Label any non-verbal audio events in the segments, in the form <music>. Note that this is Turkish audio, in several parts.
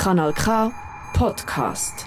Kanal K Podcast.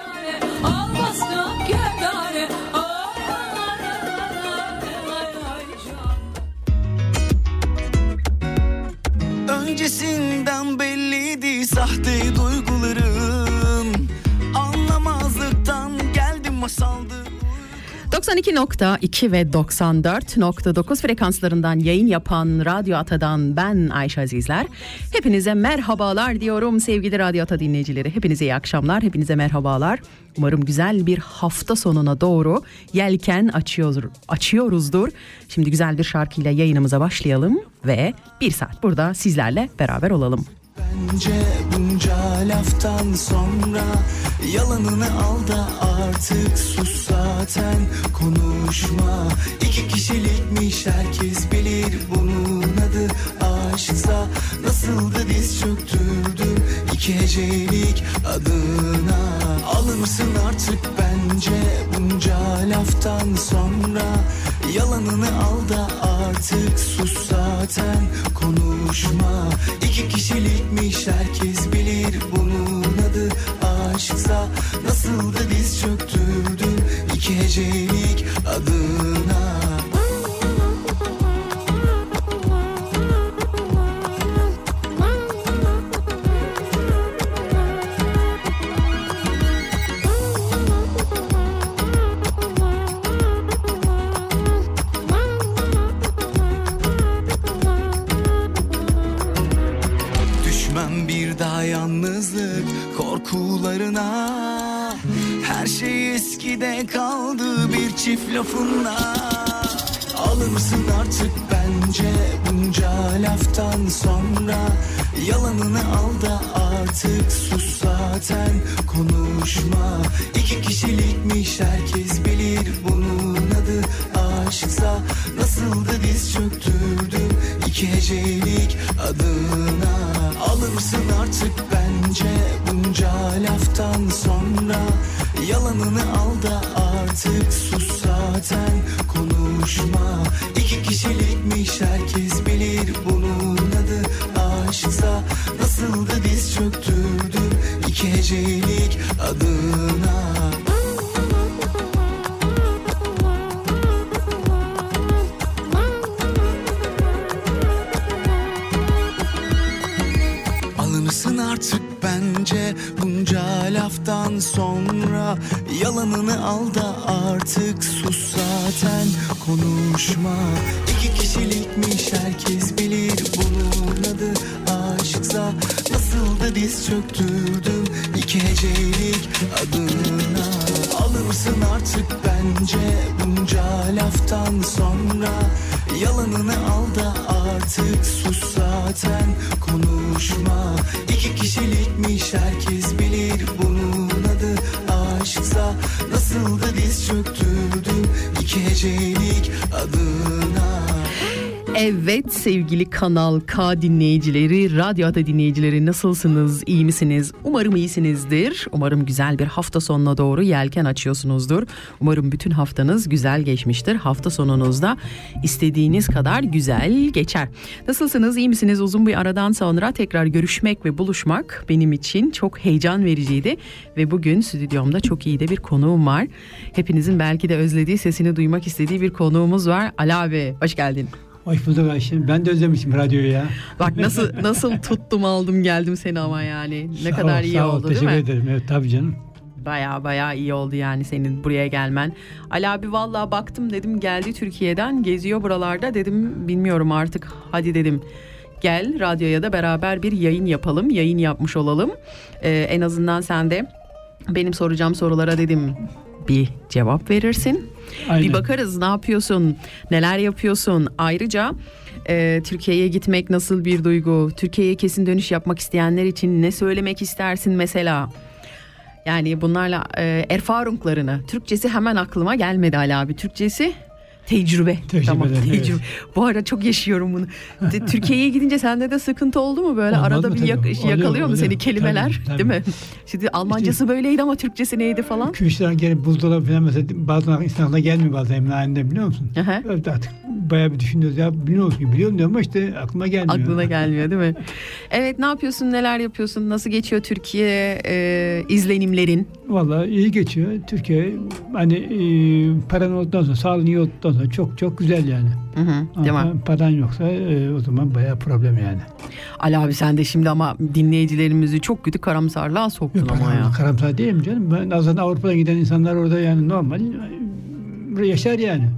92.2 ve 94.9 frekanslarından yayın yapan Radyo Ata'dan ben Ayşe Azizler. Hepinize merhabalar diyorum sevgili Radyo Ata dinleyicileri. Hepinize iyi akşamlar, hepinize merhabalar. Umarım güzel bir hafta sonuna doğru yelken açıyor, açıyoruzdur. Şimdi güzel bir şarkıyla yayınımıza başlayalım ve bir saat burada sizlerle beraber olalım. Bence bunca laftan sonra Yalanını al da artık sus zaten. Konuşma. İki kişilikmiş herkes bilir bunun adı aşksa Nasıl da diz çöktürdüm iki hecelik adına. Alır mısın artık bence bunca laftan sonra. Yalanını al da artık sus zaten konuşma. İki kişilikmiş herkes bilir bunun adı. Aşksa Nasıl da diz çöktürdüm iki hecelik adına bir çift lafınla Alır kişilikmiş Evet sevgili Kanal K dinleyicileri, Radyo Ata dinleyicileri nasılsınız, iyi misiniz? Umarım iyisinizdir. Umarım güzel bir hafta sonuna doğru yelken açıyorsunuzdur. Umarım bütün haftanız güzel geçmiştir. Hafta sonunuzda istediğiniz kadar güzel geçer. Nasılsınız, iyi misiniz? Uzun bir aradan sonra tekrar görüşmek ve buluşmak benim için çok heyecan vericiydi. Ve bugün stüdyomda çok iyi de bir konuğum var. Hepinizin belki de özlediği, sesini duymak istediği bir konuğumuz var. Ali abi, hoş geldin. Hoş bulduk Ayşe. Ben de özlemişim radyoyu ya. Bak nasıl nasıl tuttum aldım geldim seni ama yani ne Sağ kadar ol, iyi sağ ol. oldu değil Teşekkür mi? ederim. Evet tabii canım. Baya baya iyi oldu yani senin buraya gelmen. Ali abi vallahi baktım dedim geldi Türkiye'den geziyor buralarda dedim bilmiyorum artık hadi dedim. Gel radyoya da beraber bir yayın yapalım yayın yapmış olalım. Ee, en azından sen de benim soracağım sorulara dedim bir cevap verirsin. Aynen. Bir bakarız ne yapıyorsun, neler yapıyorsun. Ayrıca e, Türkiye'ye gitmek nasıl bir duygu? Türkiye'ye kesin dönüş yapmak isteyenler için ne söylemek istersin mesela? Yani bunlarla e, erfahrunglarını. Türkçesi hemen aklıma gelmedi Ali abi. Türkçesi tecrübe. Tamam, evet. tecrübe. Bu ara çok yaşıyorum bunu. De- <laughs> Türkiye'ye gidince sende de sıkıntı oldu mu böyle? Olmaz Arada mı bir yak- Oluyor, yakalıyor mu seni kelimeler? Tabii, tabii. Değil mi? Şimdi Almancası böyleydi ama Türkçesi neydi falan? Kürşat'ın gelip buzdolabı falan mesela bazen insanlar gelmiyor bazen emlak halinde biliyor musun? Aha. Evet artık bayağı bir düşünüyoruz ya biliyor musun? Biliyorum diyorum ama işte aklıma gelmiyor. Aklına gelmiyor değil mi? <laughs> Evet ne yapıyorsun neler yapıyorsun nasıl geçiyor Türkiye e, izlenimlerin? Vallahi iyi geçiyor. Türkiye hani e, paran olduktan sonra, sağlığın iyi olduktan sonra çok çok güzel yani. Hı hı, Ama değil mi? paran yoksa e, o zaman bayağı problem yani. Ali abi sen de şimdi ama dinleyicilerimizi çok kötü karamsarlığa soktun Yok, ama ya. karamsar değil mi canım? Ben azından Avrupa'dan giden insanlar orada yani normal e, yaşar yani.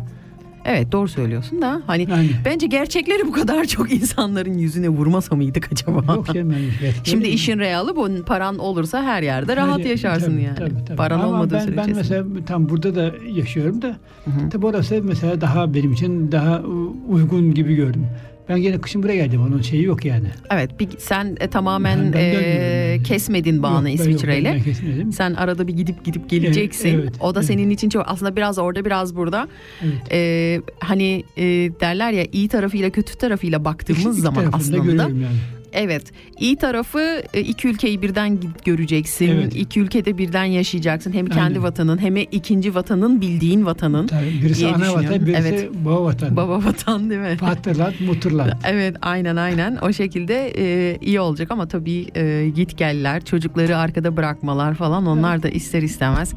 Evet doğru söylüyorsun da hani Yani. bence gerçekleri bu kadar çok insanların yüzüne vurmasa mıydık acaba? Yok canım. Yani, Şimdi işin realı bu paran olursa her yerde rahat Tabii, yaşarsın tabii, yani. tabii, tabii. Paran Ama olmadığı ben, sürece. Ben mesela tam burada da yaşıyorum da hı. tabii orası mesela daha benim için daha uygun gibi gördüm. Ben gene kışın buraya geldim. Onun şeyi yok yani. Evet bir, sen e, tamamen e, yani. kesmedin bağını ben kesmedim. Sen arada bir gidip gidip geleceksin. Evet, evet, o da evet. senin için çok aslında biraz orada biraz burada. Evet. Ee, hani e, derler ya iyi tarafıyla kötü tarafıyla baktığımız İki zaman aslında yani. Evet iyi tarafı e, iki ülkeyi birden göreceksin. Evet. İki ülkede birden yaşayacaksın. Hem kendi Aynen. vatanın hem ikinci vatanın bildiğin vatanın. Tabii, birisi ana vatan, birisi Evet. baba vatan. Baba vatan değil mi? Fatırlat, muturlat. <laughs> Evet aynen aynen o şekilde e, iyi olacak ama tabii e, git geller çocukları arkada bırakmalar falan onlar da ister istemez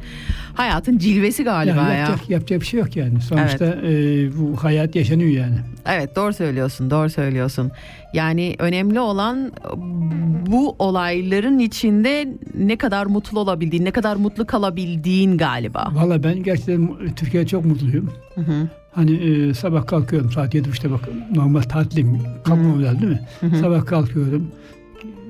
hayatın cilvesi galiba Yani ya. yapacak, yapacak bir şey yok yani. Sonuçta e, bu hayat yaşanıyor yani. Evet doğru söylüyorsun doğru söylüyorsun. Yani önemli olan bu olayların içinde ne kadar mutlu olabildiğin ne kadar mutlu kalabildiğin galiba. Valla ben gerçekten Türkiye'de çok mutluyum. Hı hı. Hani e, sabah kalkıyorum saat 7.30'da bak normal tatilim kalkmam lazım değil mi? Sabah kalkıyorum.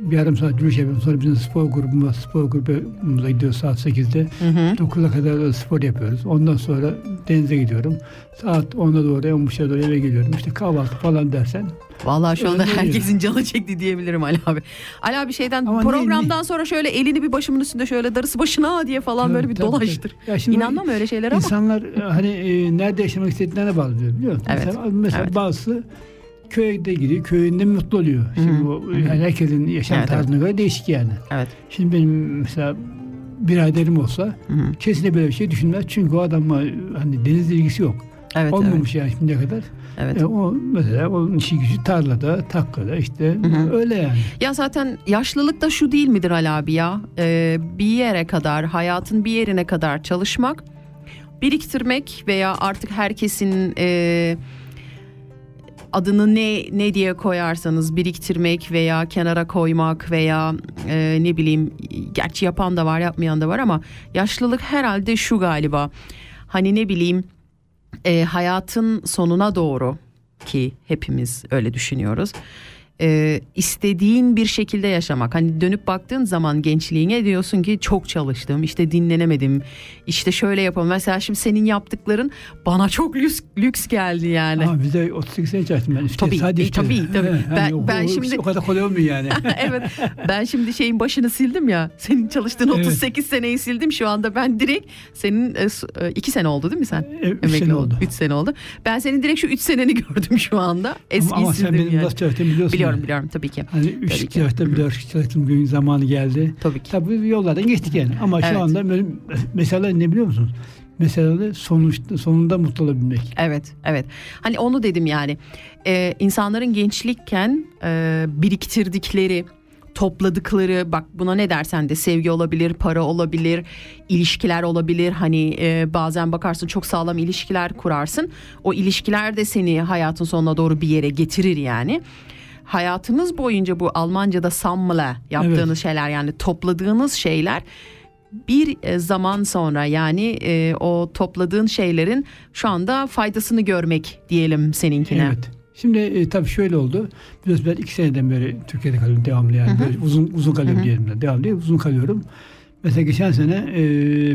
Bir yarım saat yürüyüş yapıyorum. Sonra bizim spor grubumuz, spor grubumuza gidiyoruz saat 8'de. Hı hı. 9'a kadar da spor yapıyoruz. Ondan sonra denize gidiyorum. Saat 10'a doğru, 15'e doğru eve geliyorum. İşte kahvaltı falan dersen. Vallahi şu anda Öyle herkesin canı çekti diyebilirim Ali abi. Ali abi şeyden Ama ne- programdan sonra şöyle elini bir başımın üstünde şöyle darısı başına diye falan böyle bir Tabii, dolaştır. tabii. İnanmam öyle şeylere ama. İnsanlar e, hani e, nerede yaşamak istediklerine bağlı biliyor musun? Evet, Mesela, mesela evet. bazısı köyde gidiyor, köyünde mutlu oluyor. Şimdi bu yani herkesin yaşam Evet, tarzına göre değişik yani. Evet. Şimdi benim mesela biraderim olsa Hı hı. kesinlikle böyle bir şey düşünmez. Çünkü o adamla hani denizle ilgisi yok. Evet, evet. Olmamış yani şimdiye kadar. Evet. E, o mesela onun işi gücü tarlada, takkada işte Hı hı. öyle yani. Ya zaten yaşlılık da şu değil midir Ali abi ya? Ee, bir yere kadar, hayatın bir yerine kadar çalışmak, biriktirmek veya artık herkesin e, adını ne ne diye koyarsanız biriktirmek veya kenara koymak veya e, ne bileyim gerçi yapan da var yapmayan da var ama yaşlılık herhalde şu galiba hani ne bileyim e, hayatın sonuna doğru ki hepimiz öyle düşünüyoruz. E, istediğin bir şekilde yaşamak. Hani dönüp baktığın zaman gençliğine diyorsun ki çok çalıştım, işte dinlenemedim, işte şöyle yapalım. Mesela şimdi senin yaptıkların bana çok lüks, lüks geldi yani. Ama bize 38 sene çalıştım ben. İşte Tabii, sadece e, işte. tabii, tabii. He, Ben- o- ben o- şimdi- o kadar kolay olmuyor yani. <laughs> evet ben şimdi şeyin başını sildim ya senin çalıştığın Evet. 38 seneyi sildim şu anda ben direkt senin 2 sene oldu değil mi sen? E, üç sene oldu. 3 sene oldu. Ben senin direkt şu 3 seneni <laughs> gördüm şu anda. Eski ama, ama sen benim yani. nasıl çalıştığımı biliyorsun. Biliyorum yani. biliyorum tabii ki. Hani Tabii 3 ki. kişi çalıştım, 4 kişi çalıştım gün zamanı geldi. Tabii ki. Tabii yollardan geçtik yani. Ama Evet. şu anda böyle mesela ne biliyor musunuz? Mesela sonuçta, sonunda mutlu olabilmek. Evet, evet. Hani onu dedim yani. Ee, insanların gençlikken e, biriktirdikleri, topladıkları, bak buna ne dersen de sevgi olabilir, para olabilir, ilişkiler olabilir. Hani e, bazen bakarsın çok sağlam ilişkiler kurarsın. O ilişkiler de seni hayatın sonuna doğru bir yere getirir yani. Hayatınız boyunca bu Almanca'da sammle yaptığınız Evet. şeyler yani topladığınız şeyler bir e, zaman sonra yani e, o topladığın şeylerin şu anda faydasını görmek diyelim seninkine. Evet. Şimdi e, tabii şöyle oldu. Biliyorsun ben iki seneden beri Türkiye'de kalıyorum devamlı yani. Böyle uzun uzun kalıyorum diyelim. de. Devamlı uzun kalıyorum. Mesela geçen sene e,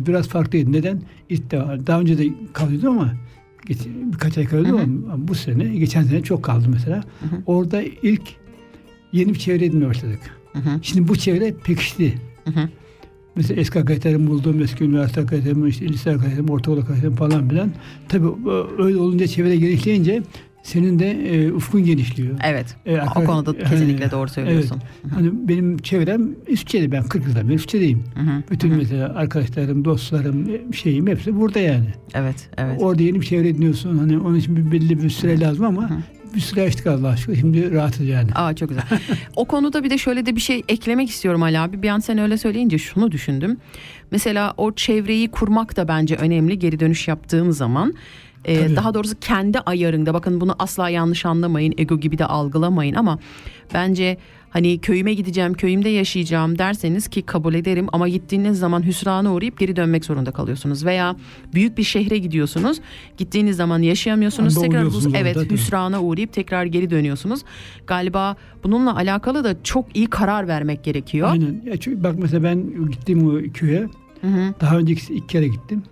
biraz farklıydı. Neden? İlk defa, daha önce de kalıyordum ama birkaç ay kalıyordum ama bu sene, geçen sene çok kaldım mesela. Orada ilk yeni bir çevre edinmeye başladık. Hı hı. Şimdi bu çevre pekişti. Hı hı. Mesela eski arkadaşlarım bulduğum eski üniversite arkadaşlarım, işte lise arkadaşlarım, ortaokul arkadaşlarım falan filan. Tabii öyle olunca çevre genişleyince senin de e, ufkun genişliyor. Evet. E, o konuda yani- kesinlikle doğru söylüyorsun. Evet. Hani benim çevrem İsviçre'de ben 40 yıldan beri hı, Bütün hı hı. mesela arkadaşlarım, dostlarım, e, şeyim hepsi burada yani. Evet, evet. Orada yeni bir çevre ediniyorsun. Hani onun için bir belli bir süre lazım ama Hı. bir süre açtık Allah aşkına. Şimdi rahatız yani. Aa çok güzel. o konuda bir de şöyle de bir şey eklemek istiyorum Ali abi. Bir an sen öyle söyleyince şunu düşündüm. Mesela o çevreyi kurmak da bence önemli geri dönüş yaptığın zaman. Tabii. daha doğrusu kendi ayarında bakın bunu asla yanlış anlamayın ego gibi de algılamayın ama bence hani köyüme gideceğim köyümde yaşayacağım derseniz ki kabul ederim ama gittiğiniz zaman hüsrana uğrayıp geri dönmek zorunda kalıyorsunuz veya büyük bir şehre gidiyorsunuz gittiğiniz zaman yaşayamıyorsunuz Anda tekrar hus- evet tabii. hüsrana uğrayıp tekrar geri dönüyorsunuz galiba bununla alakalı da çok iyi karar vermek gerekiyor. Aynen. Ya çünkü bak mesela ben gittim o köye. Hı hı. Daha önce iki, iki kere gittim.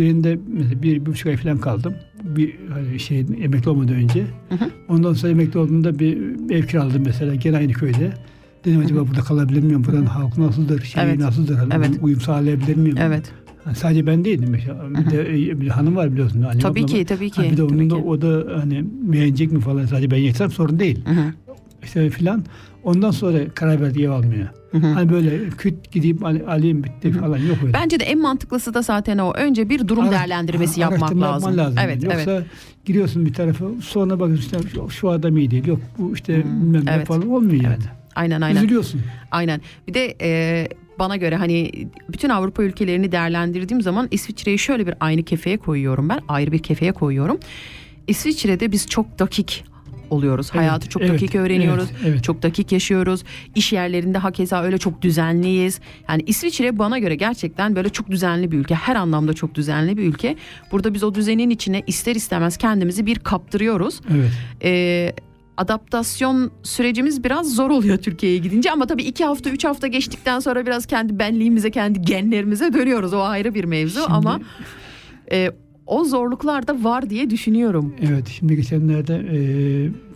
Birinde mesela bir, bir buçuk ay falan kaldım. Bir hani şey emekli olmadan önce. Hı hı. Ondan sonra emekli olduğumda bir ev kiraladım mesela gene aynı köyde. Dedim acaba burada kalabilir miyim? Buranın halkı nasıldır? Şeyi Evet. nasıldır? Hani Evet. Uyum sağlayabilir miyim? Evet. Yani sadece ben değildim mesela. Bir de e, bir hanım var biliyorsun. Annem, Tabii ablam ki tabii Ha, ki. bir de onun da ki. o da hani beğenecek mi falan sadece ben yetsem sorun değil. Hı hı. İşte filan. Ondan sonra karar verdi ev almaya. Hı hı. Hani böyle küt gideyim al- alayım bitti falan yok öyle. Bence de en mantıklısı da zaten o. Önce bir durum Ara- değerlendirmesi yapmak lazım. yapman Evet, yani. evet. Yoksa giriyorsun bir tarafa sonra bakıyorsun işte şu, şu adam iyi değil. Yok bu işte Hmm, bilmem ne evet. falan olmuyor yani. Aynen aynen. Üzülüyorsun. Aynen. Bir de e, bana göre hani bütün Avrupa ülkelerini değerlendirdiğim zaman İsviçre'yi şöyle bir aynı kefeye koyuyorum ben. Ayrı bir kefeye koyuyorum. İsviçre'de biz çok dakik oluyoruz. Evet, Hayatı çok evet, dakik öğreniyoruz. evet, evet. Çok dakik yaşıyoruz. İş yerlerinde hakeza öyle çok düzenliyiz. Yani İsviçre bana göre gerçekten böyle çok düzenli bir ülke. Her anlamda çok düzenli bir ülke. Burada biz o düzenin içine ister istemez kendimizi bir kaptırıyoruz. Evet. Ee, adaptasyon sürecimiz biraz zor oluyor Türkiye'ye gidince ama tabii iki hafta üç hafta geçtikten sonra biraz kendi benliğimize kendi genlerimize dönüyoruz o ayrı bir mevzu Şimdi- ama e, o zorluklar da var diye düşünüyorum. Evet şimdi geçenlerde e,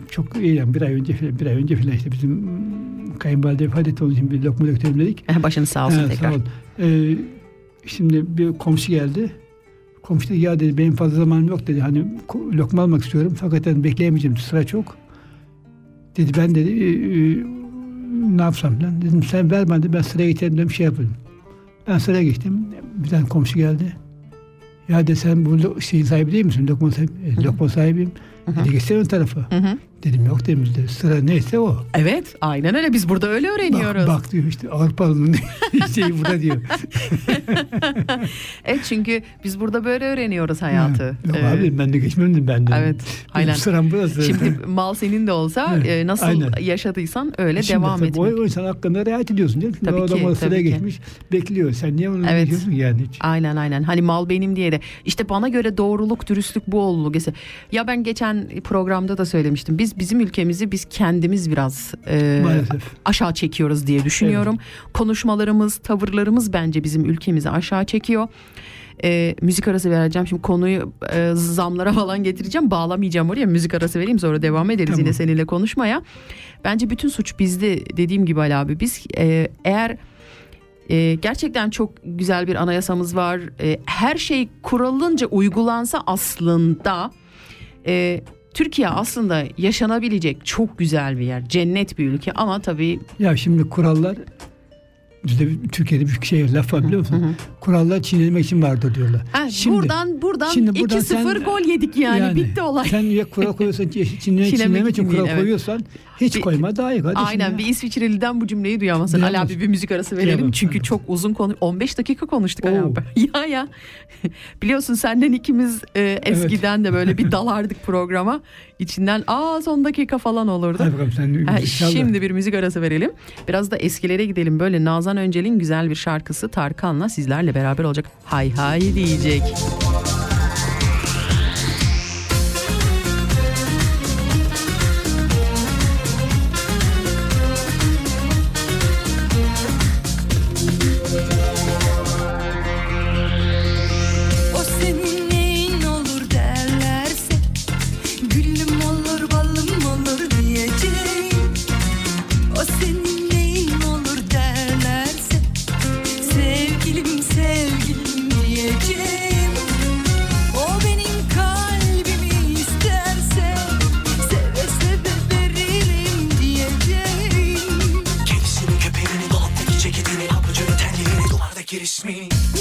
çok iyi yani bir ay önce falan, bir ay önce falan işte bizim kayınvalide vefat etti onun için bir lokma döktürelim dedik. Başınız sağ olsun Evet, tekrar. sağ ol. E, şimdi bir komşu geldi. Komşu dedi ya dedi benim fazla zamanım yok dedi. Hani lokma almak istiyorum fakat dedim, bekleyemeyeceğim sıra çok. Dedi ben dedi e, e, ne yapsam lan dedim sen ver bana ben sıraya geçerim dedim şey yapayım. Ben sıraya geçtim. Bir tane komşu geldi. Ya dedi sen bu şeyin sahibi değil misin? Lokma sahibi. E, lokma sahibiyim. Dedi geçsene ön tarafa. Hı hı. Dedim yok dedim dedi. Sıra neyse o. Evet aynen öyle biz burada öyle öğreniyoruz. Bak, bak diyor işte Avrupalı'nın <laughs> şeyi burada diyor. <laughs> Evet çünkü biz burada böyle öğreniyoruz hayatı. Yok Ee, abi ben de geçmem dedim ben de. Evet, Benim aynen. Sıram burası. Şimdi <laughs> mal senin de olsa e, nasıl aynen. yaşadıysan öyle Şimdi devam etmek. O, o insan hakkında riayet ediyorsun. Canım. Şimdi Tabii o adam ki, o sıraya geçmiş bekliyor. Sen niye onu Evet. bekliyorsun yani hiç? Aynen aynen. Hani mal benim diye de. İşte bana göre doğruluk, dürüstlük bu oldu. Ya ben geçen programda da söylemiştim. Biz bizim ülkemizi biz kendimiz biraz e, Maalesef. aşağı çekiyoruz diye düşünüyorum. Konuşmalarımız, tavırlarımız bence bizim ülkemizi aşağı çekiyor. E, müzik arası vereceğim. Şimdi konuyu e, zamlara falan getireceğim. Bağlamayacağım oraya. Müzik arası vereyim sonra devam ederiz Tamam. yine seninle konuşmaya. Bence bütün suç bizde dediğim gibi Ali abi. Biz e, eğer e, gerçekten çok güzel bir anayasamız var. E, her şey kuralınca uygulansa aslında e, Türkiye aslında yaşanabilecek çok güzel bir yer. Cennet bir ülke ama tabii Ya şimdi kurallar bizde Türkiye'de bir şey laf var biliyor musun? Kurallar çiğnenmek için vardır diyorlar. ha, Şimdi- buradan buradan şimdi buradan 2-0 sen- gol yedik yani, bitti olay. Sen ya kural koyuyorsan çiğneme için kural değil, evet. Hiç Bir- koyma daha iyi kardeşim. Aynen ya. bir İsviçreli'den bu cümleyi duyamazsın. Ali Duyamazsın. abi bir müzik arası verelim Duyamam, çünkü duyamam. çok uzun konu 15 dakika konuştuk Ali Oo. abi. <laughs> Ya ya. <laughs> Biliyorsun senden ikimiz e, eskiden de böyle bir <laughs> dalardık programa. İçinden aa son dakika falan olurdu. Hadi bakalım sen Ha, şimdi bir müzik arası verelim. Biraz da eskilere gidelim. Böyle Nazan Öncel'in güzel bir şarkısı Tarkan'la sizlerle beraber olacak. Hay hay diyecek. O me.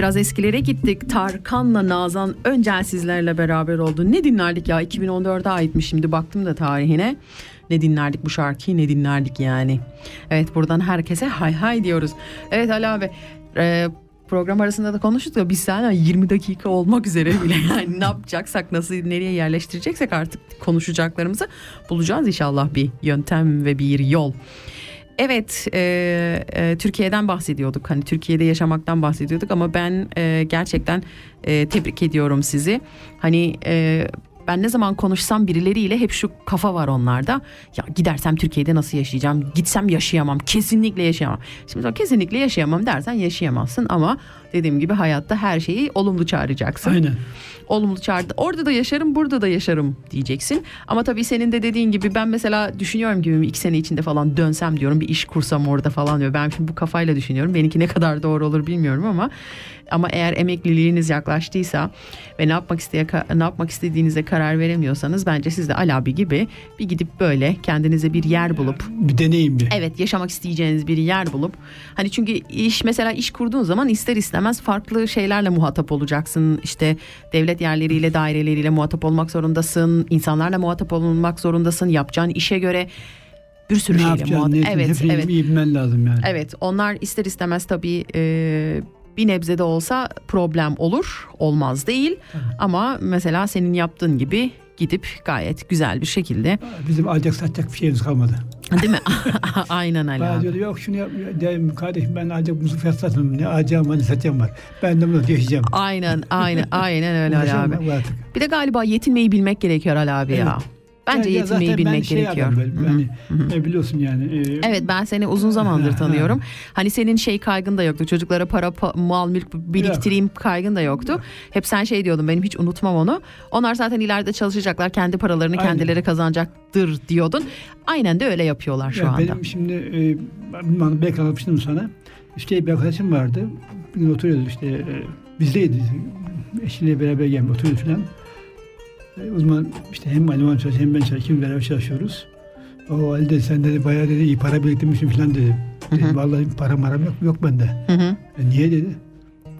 Biraz eskilere gittik. Tarkan'la Nazan Öncel sizlerle beraber oldu. Ne dinlerdik ya 2014'e aitmiş şimdi baktım da tarihine. Ne dinlerdik bu şarkıyı ne dinlerdik yani. Evet buradan herkese hay hay diyoruz. Evet Ali abi e, program arasında da konuştuk da biz sana 20 dakika olmak üzere bile <laughs> yani ne yapacaksak nasıl nereye yerleştireceksek artık konuşacaklarımızı bulacağız inşallah bir yöntem ve bir yol. Evet, e, e, Türkiye'den bahsediyorduk. Hani Türkiye'de yaşamaktan bahsediyorduk ama ben e, gerçekten e, tebrik ediyorum sizi. Hani e, ben ne zaman konuşsam birileriyle hep şu kafa var onlarda. Ya gidersem Türkiye'de nasıl yaşayacağım? Gitsem yaşayamam. Kesinlikle yaşayamam. Şimdi sen kesinlikle yaşayamam dersen yaşayamazsın ama dediğim gibi hayatta her şeyi olumlu çağıracaksın Aynen. olumlu çağrıda. Orada da yaşarım, burada da yaşarım diyeceksin. Ama tabii senin de dediğin gibi ben mesela düşünüyorum gibi iki sene içinde falan dönsem diyorum bir iş kursam orada falan diyor. Ben şimdi bu kafayla düşünüyorum. Benimki ne kadar doğru olur bilmiyorum ama ama eğer emekliliğiniz yaklaştıysa ve ne yapmak isteye ne yapmak istediğinize karar veremiyorsanız bence siz de Ali abi gibi bir gidip böyle kendinize bir yer bulup Bir deneyim bir. Evet yaşamak isteyeceğiniz bir yer bulup hani çünkü iş mesela iş kurduğun zaman ister istemez farklı şeylerle muhatap olacaksın. İşte devlet yerleriyle daireleriyle muhatap olmak zorundasın. insanlarla muhatap olmak zorundasın. Yapacağın işe göre bir sürü Ne şeyle muhatap. Evet evet. iyi bilmen lazım yani. Evet onlar ister istemez tabii e, bir nebze de olsa problem olur. Olmaz değil. Ama mesela senin yaptığın gibi gidip gayet güzel bir şekilde Bizim alacak satacak bir şeyimiz kalmadı. değil mi? <laughs> <laughs> Aynen Ali Bana abi. diyordu yok şunu yap. Dedim kardeşim ben alacak muzu fiyat satırım. Ne alacağım ne satacağım var. Ben de bunu yaşayacağım. Ayın aynen aynen öyle Ali abi. Bir de galiba yetinmeyi bilmek gerekiyor Ali abi ya. Bence Ya- ya yetinmeyi bilmek şey gerekiyor. adam hani, e, biliyorsun yani. e, Evet ben seni uzun zamandır <laughs> ha. tanıyorum. Hani senin şey kaygın da yoktu. Çocuklara para, pa- mal, mülk biriktireyim kaygın da yoktu. Hep sen şey diyordun benim hiç unutmam onu. Onlar zaten ileride çalışacaklar. Kendi paralarını Aynen. kendileri kazanacaktır diyordun. Aynen de öyle yapıyorlar şu ya anda. Benim şimdi e, ben belki anlatmıştım sana. İşte bir arkadaşım vardı. Bir gün oturuyordu işte. E, bizdeydi. Eşiyle beraber gelmiş oturuyordu falan. E, uzman işte hem animan çalışıyor hem ben çalışıyorum. Beraber çalışıyoruz. O halde sen dedi bayağı dedi iyi para biriktirmişsin falan dedi. Hı hı. Vallahi para maram yok, yok bende. Hı hı, E, niye dedi.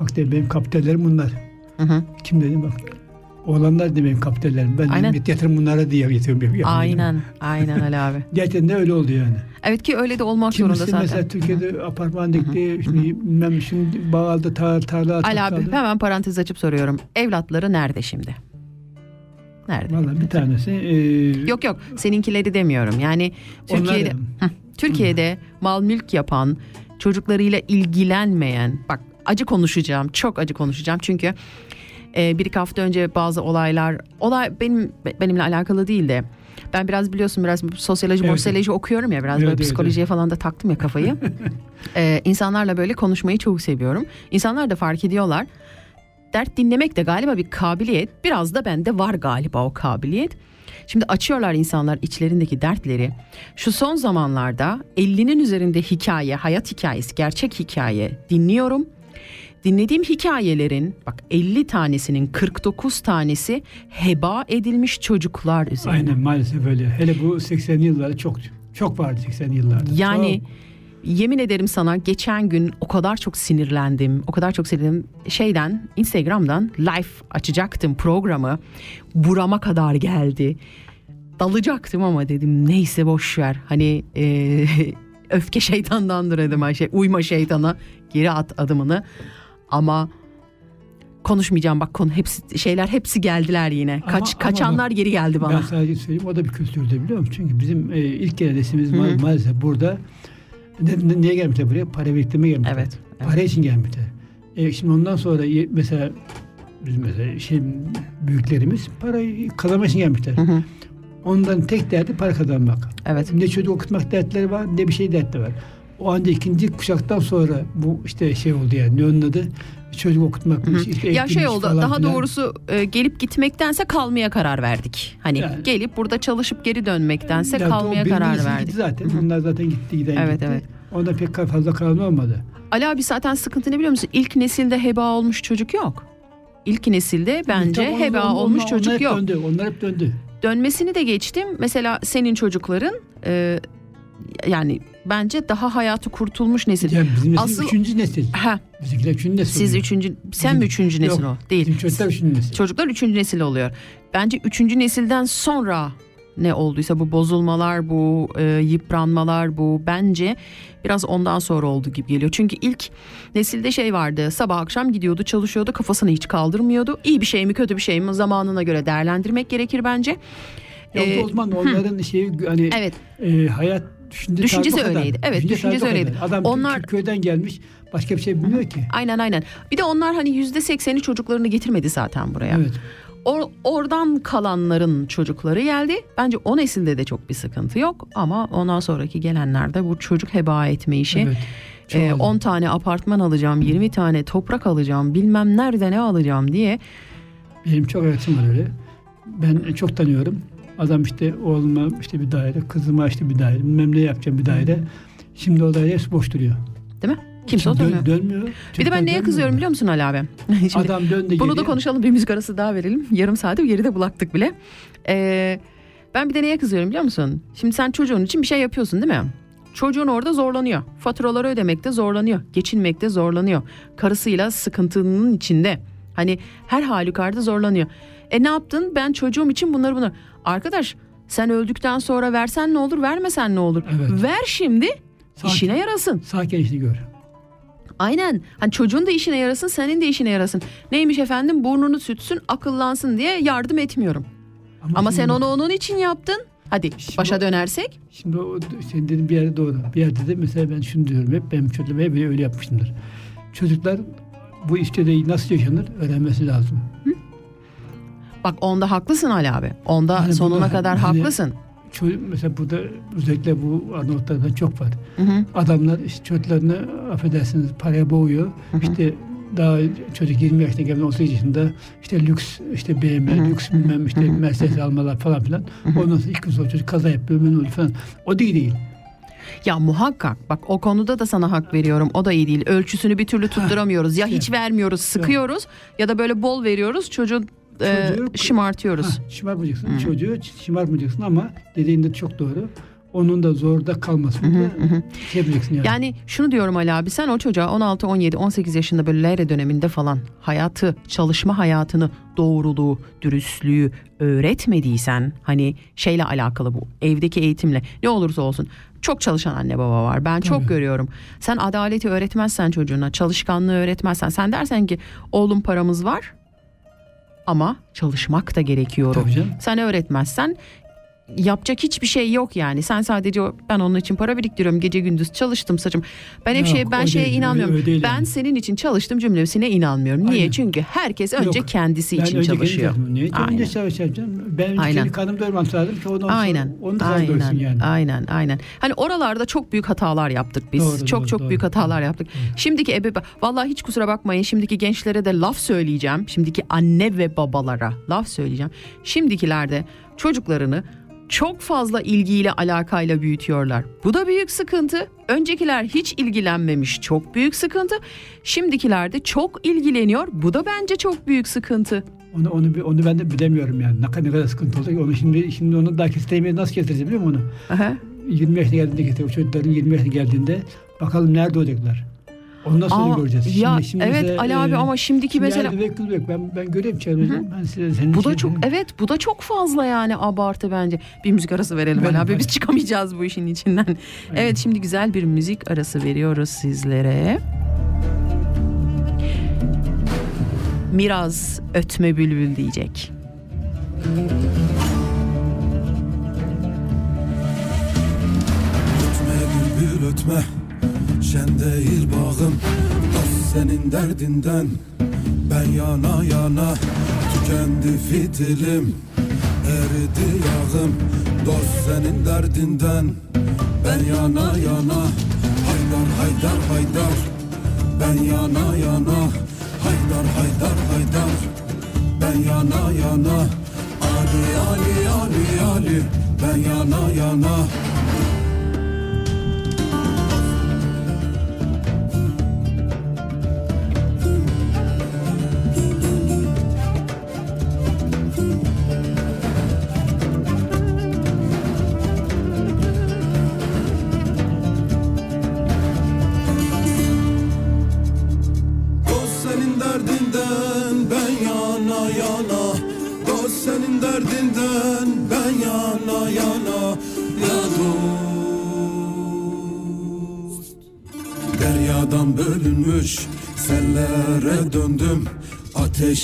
Bak dedi benim kapitallerim bunlar. hı hı. Kim dedi bak. Oğlanlar da benim kapitalerim. Ben Aynen. Yatırım bunlara diye yatırım yapıyorum. Aynen, aynen Ali abi. <laughs> Gerçekten de öyle oldu yani. Evet ki öyle de olmak zorunda Kimisi zaten. mesela Türkiye'de apartman dikti, şimdi bilmem şimdi bağaldı, tar, tarla atıldı. Ali abi hemen parantez açıp soruyorum. Evlatları nerede şimdi? Nerede? Valla bir tanesi. E, Yok yok seninkileri demiyorum. Yani Türkiye'de Hı, Türkiye'de mal mülk yapan, çocuklarıyla ilgilenmeyen, bak acı konuşacağım, çok acı konuşacağım çünkü e, bir iki hafta önce bazı olaylar, olay benim benimle alakalı değil de ben biraz biliyorsun biraz sosyoloji, Evet. morsoloji okuyorum ya biraz Evet, böyle evet, psikolojiye falan da taktım ya kafayı. ee, <laughs> insanlarla böyle konuşmayı çok seviyorum. İnsanlar da fark ediyorlar. Dert dinlemek de galiba bir kabiliyet. Biraz da bende var galiba o kabiliyet. Şimdi açıyorlar insanlar içlerindeki dertleri. Şu son zamanlarda 50'nin üzerinde hikaye, hayat hikayesi, gerçek hikaye dinliyorum. Dinlediğim hikayelerin bak 50 tanesinin 49 tanesi heba edilmiş çocuklar üzerine. Aynen maalesef öyle. Hele bu 80'li yıllarda çok çok vardı 80'li yıllarda. Yani Çok. Yemin ederim sana geçen gün o kadar çok sinirlendim. O kadar çok sinirlendim. Şeyden Instagram'dan live açacaktım programı. Burama kadar geldi. Dalacaktım ama dedim neyse boş ver. Hani e, <laughs> öfke şeytandandır dedim Ayşe. Uyma şeytana. Geri at adımını. Ama konuşmayacağım bak konu hepsi şeyler hepsi geldiler yine. Ama- Kaç ama kaçanlar bak, geri geldi bana. Ben sadece söyleyeyim o da bir kültürde biliyor musun? Çünkü bizim e, ilk gelen neslimiz ma- maalesef burada ne, ne- niye gelmişler buraya? Para biriktirmeye gelmişler. Evet, evet. Para için gelmişler. E, şimdi ondan sonra mesela bizim mesela şey büyüklerimiz parayı kazanmak için gelmişler. Hı hı. Onların tek derdi para kazanmak. Evet. Ne çocuk okutmak dertleri var ne bir şey dertleri var. O anda ikinci kuşaktan sonra bu işte şey oldu yani ne onun adı çocuk okutmakmış. işte Ya şey oldu daha filan. doğrusu e, gelip gitmektense kalmaya karar verdik. Hani Yani. gelip burada çalışıp geri dönmektense Ya kalmaya karar verdik. Zaten. Onlar zaten gitti giden Evet, gitti. evet. Onda pek fazla kalan olmadı. Ali abi zaten sıkıntı ne biliyor musun? İlk nesilde heba olmuş çocuk yok. İlk nesilde bence Tabii heba onlar- olmuş onlar- çocuk onlar hep yok. Döndü. Onlar hep döndü. Dönmesini de geçtim. Mesela senin çocukların e, yani bence daha hayatı kurtulmuş nesil. Yani bizim nesil Asıl- üçüncü nesil. Ha, Bizimkiler üçüncü nesil. siz oluyor. üçüncü, sen mi Bizim- üçüncü nesil Yok, o? Değil. Bizim çocuklar üçüncü nesil. Çocuklar üçüncü nesil oluyor. Bence üçüncü nesilden sonra ne olduysa bu bozulmalar, bu e, yıpranmalar, bu bence biraz ondan sonra oldu gibi geliyor. Çünkü ilk nesilde şey vardı sabah akşam gidiyordu çalışıyordu kafasını hiç kaldırmıyordu. İyi bir şey mi kötü bir şey mi zamanına göre değerlendirmek gerekir bence. Ya Ee, o zaman onların şeyi hani Evet e, hayat düşünce Düşüncesi öyleydi. Evet, Düşünce düşüncesi öyleydi. Adam Onlar- Onlar... köyden gelmiş başka bir şey bilmiyor ki. aynen aynen. Bir de onlar hani yüzde sekseni çocuklarını getirmedi zaten buraya. Evet. Or- oradan kalanların çocukları geldi. Bence o nesilde de çok bir sıkıntı yok. Ama ondan sonraki gelenlerde bu çocuk heba etme işi. Evet. Çok Ee, oldu. 10 tane apartman alacağım, 20 tane toprak alacağım, bilmem nerede ne alacağım diye. Benim çok öğretim var öyle. Ben çok tanıyorum. Adam işte oğluma işte bir daire, kızıma işte bir daire, bilmem ne yapacağım bir daire. Şimdi o daire boş duruyor. Değil mi? Kimse Şimdi dön- oturmuyor. dönmüyor. Bir de ben neye kızıyorum biliyor musun Ali abi? <laughs> Şimdi Adam döndü bunu da geliyor. konuşalım bir müzik arası daha verelim. <laughs> Yarım saati geride bulaktık bile. Ee, ben bir de neye kızıyorum biliyor musun? Şimdi sen çocuğun için bir şey yapıyorsun değil mi? Çocuğun orada zorlanıyor. Faturaları ödemekte zorlanıyor. Geçinmekte zorlanıyor. Karısıyla sıkıntının içinde. Hani her halükarda zorlanıyor. E ne yaptın? Ben çocuğum için bunları bunları. Arkadaş sen öldükten sonra versen ne olur vermesen ne olur? Evet. Ver şimdi Sakin. işine yarasın. Sakin işini gör. Aynen. Hani çocuğun da işine yarasın, senin de işine yarasın. Neymiş efendim? Burnunu sütsün, akıllansın diye yardım etmiyorum. Ama sen şimdi- onu onun için yaptın. Hadi Şimdi başa dönersek. Şimdi o senin dediğin bir yerde doğru. Bir yerde de mesela ben şunu diyorum hep benim çocuklarım hep öyle yapmışımdır. Çocuklar bu işte nasıl yaşanır öğrenmesi lazım. Bak onda haklısın Ali abi. Onda Hani sonuna burada- kadar hani- haklısın. Çocuk, mesela burada özellikle bu Arnavutlardan çok var. Hı hı. Adamlar işte çocuklarını affedersiniz paraya boğuyor. İşte daha çocuk 20 yaşına gelmiş 30 yaşında işte lüks işte BMW, Hı hı. lüks bilmem işte Mercedes almalar falan filan. Ondan sonra ilk gün sonra çocuk kaza yapıyor, oluyor falan. O değil değil. Ya muhakkak bak o konuda da sana hak veriyorum. O da iyi değil. Ölçüsünü bir türlü tutturamıyoruz. Ya hiç vermiyoruz, sıkıyoruz ya da böyle bol veriyoruz. Çocuğu e, şımartıyoruz. Ha, şımartmayacaksın. Çocuğu şımartmayacaksın ama dediğinde çok doğru. onun da zorda kalmasını da şey yapacaksın yani. Yani şunu diyorum Ali abi sen o çocuğa 16, 17, 18 yaşında böyle Leyre döneminde falan hayatı, çalışma hayatını, doğruluğu, dürüstlüğü öğretmediysen hani şeyle alakalı bu evdeki eğitimle ne olursa olsun çok çalışan anne baba var. Ben çok Tabii. görüyorum. Sen adaleti öğretmezsen çocuğuna, çalışkanlığı öğretmezsen sen dersen ki oğlum paramız var ama çalışmak da gerekiyor. Tabii canım. Sen öğretmezsen yapacak hiçbir şey yok yani. Sen sadece ben onun için para biriktiriyorum. Gece gündüz çalıştım saçım. Ben hep Yok, şey ben şeye değil, inanmıyorum. öyle- ben yani. senin için çalıştım cümlesine inanmıyorum. Niye? Aynen. Çünkü herkes önce Yok, kendisi Ben için önce çalışıyor. Niye? Önce çalışacağım. Ben Aynen. kendi kanım doyurmam lazım ki sonra Aynen. onu da Aynen. yani. Aynen. Aynen. Hani oralarda çok büyük hatalar yaptık biz. Doğru, çok doğru, çok doğru. büyük hatalar yaptık. Şimdiki ebe vallahi hiç kusura bakmayın. Şimdiki gençlere de laf söyleyeceğim. Şimdiki anne ve babalara laf söyleyeceğim. Şimdikilerde çocuklarını çok fazla ilgiyle alakayla büyütüyorlar. Bu da büyük sıkıntı. Öncekiler hiç ilgilenmemiş çok büyük sıkıntı. Şimdikiler de çok ilgileniyor. Bu da bence çok büyük sıkıntı. Onu onu onu ben de bilemiyorum yani. Ne kadar, ne kadar sıkıntı olacak. Onu şimdi şimdi onu daha kestirmeyi nasıl kestireceğim biliyor musun onu? Aha. 20 yaşına geldiğinde getir. O çocukların 20 yaşına geldiğinde bakalım nerede olacaklar. Onu nasıl Aa, göreceğiz? ya Şimdi- şimdi evet mesela, Ali abi e, ama şimdiki şimdi mesela yok. Ben ben göreyim çevrede. Ben size senin Bu da çok evet bu da çok fazla yani abartı bence. Bir müzik arası verelim Ben- Ali abi ben- biz çıkamayacağız bu işin içinden. Evet şimdi güzel bir müzik arası veriyoruz sizlere. Miraz ötme bülbül diyecek. Ötme bülbül ötme Şen değil bağım Dost senin derdinden. Ben yana yana Tükendi fitilim. Eridi yağım Dost senin derdinden. Ben yana yana Haydar haydar haydar. Ben yana yana Haydar haydar haydar. Ben yana yana Ali Ali Ali Ali. Ben yana yana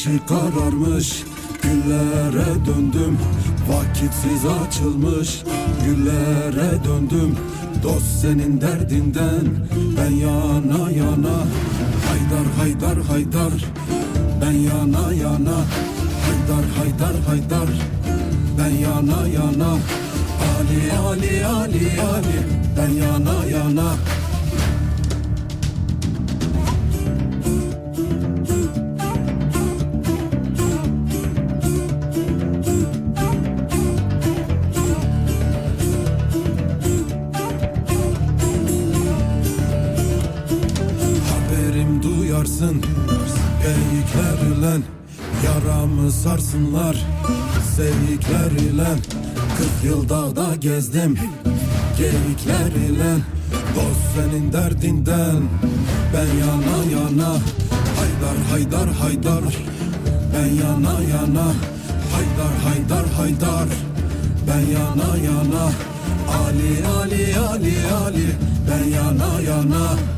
Ateşi kararmış güllere döndüm. Vakitsiz açılmış güllere döndüm. Dost senin derdinden ben yana yana. Haydar haydar haydar. Ben yana yana. Haydar haydar haydar. Ben yana yana. Ali Ali Ali Ali. Ben yana yana Seyikler ile Kırk yıl dağda gezdim. Geyikler ile Dost senin derdinden. Ben yana yana Haydar haydar haydar. Ben yana yana Haydar haydar haydar. Ben yana yana Ali Ali Ali Ali. Ben yana yana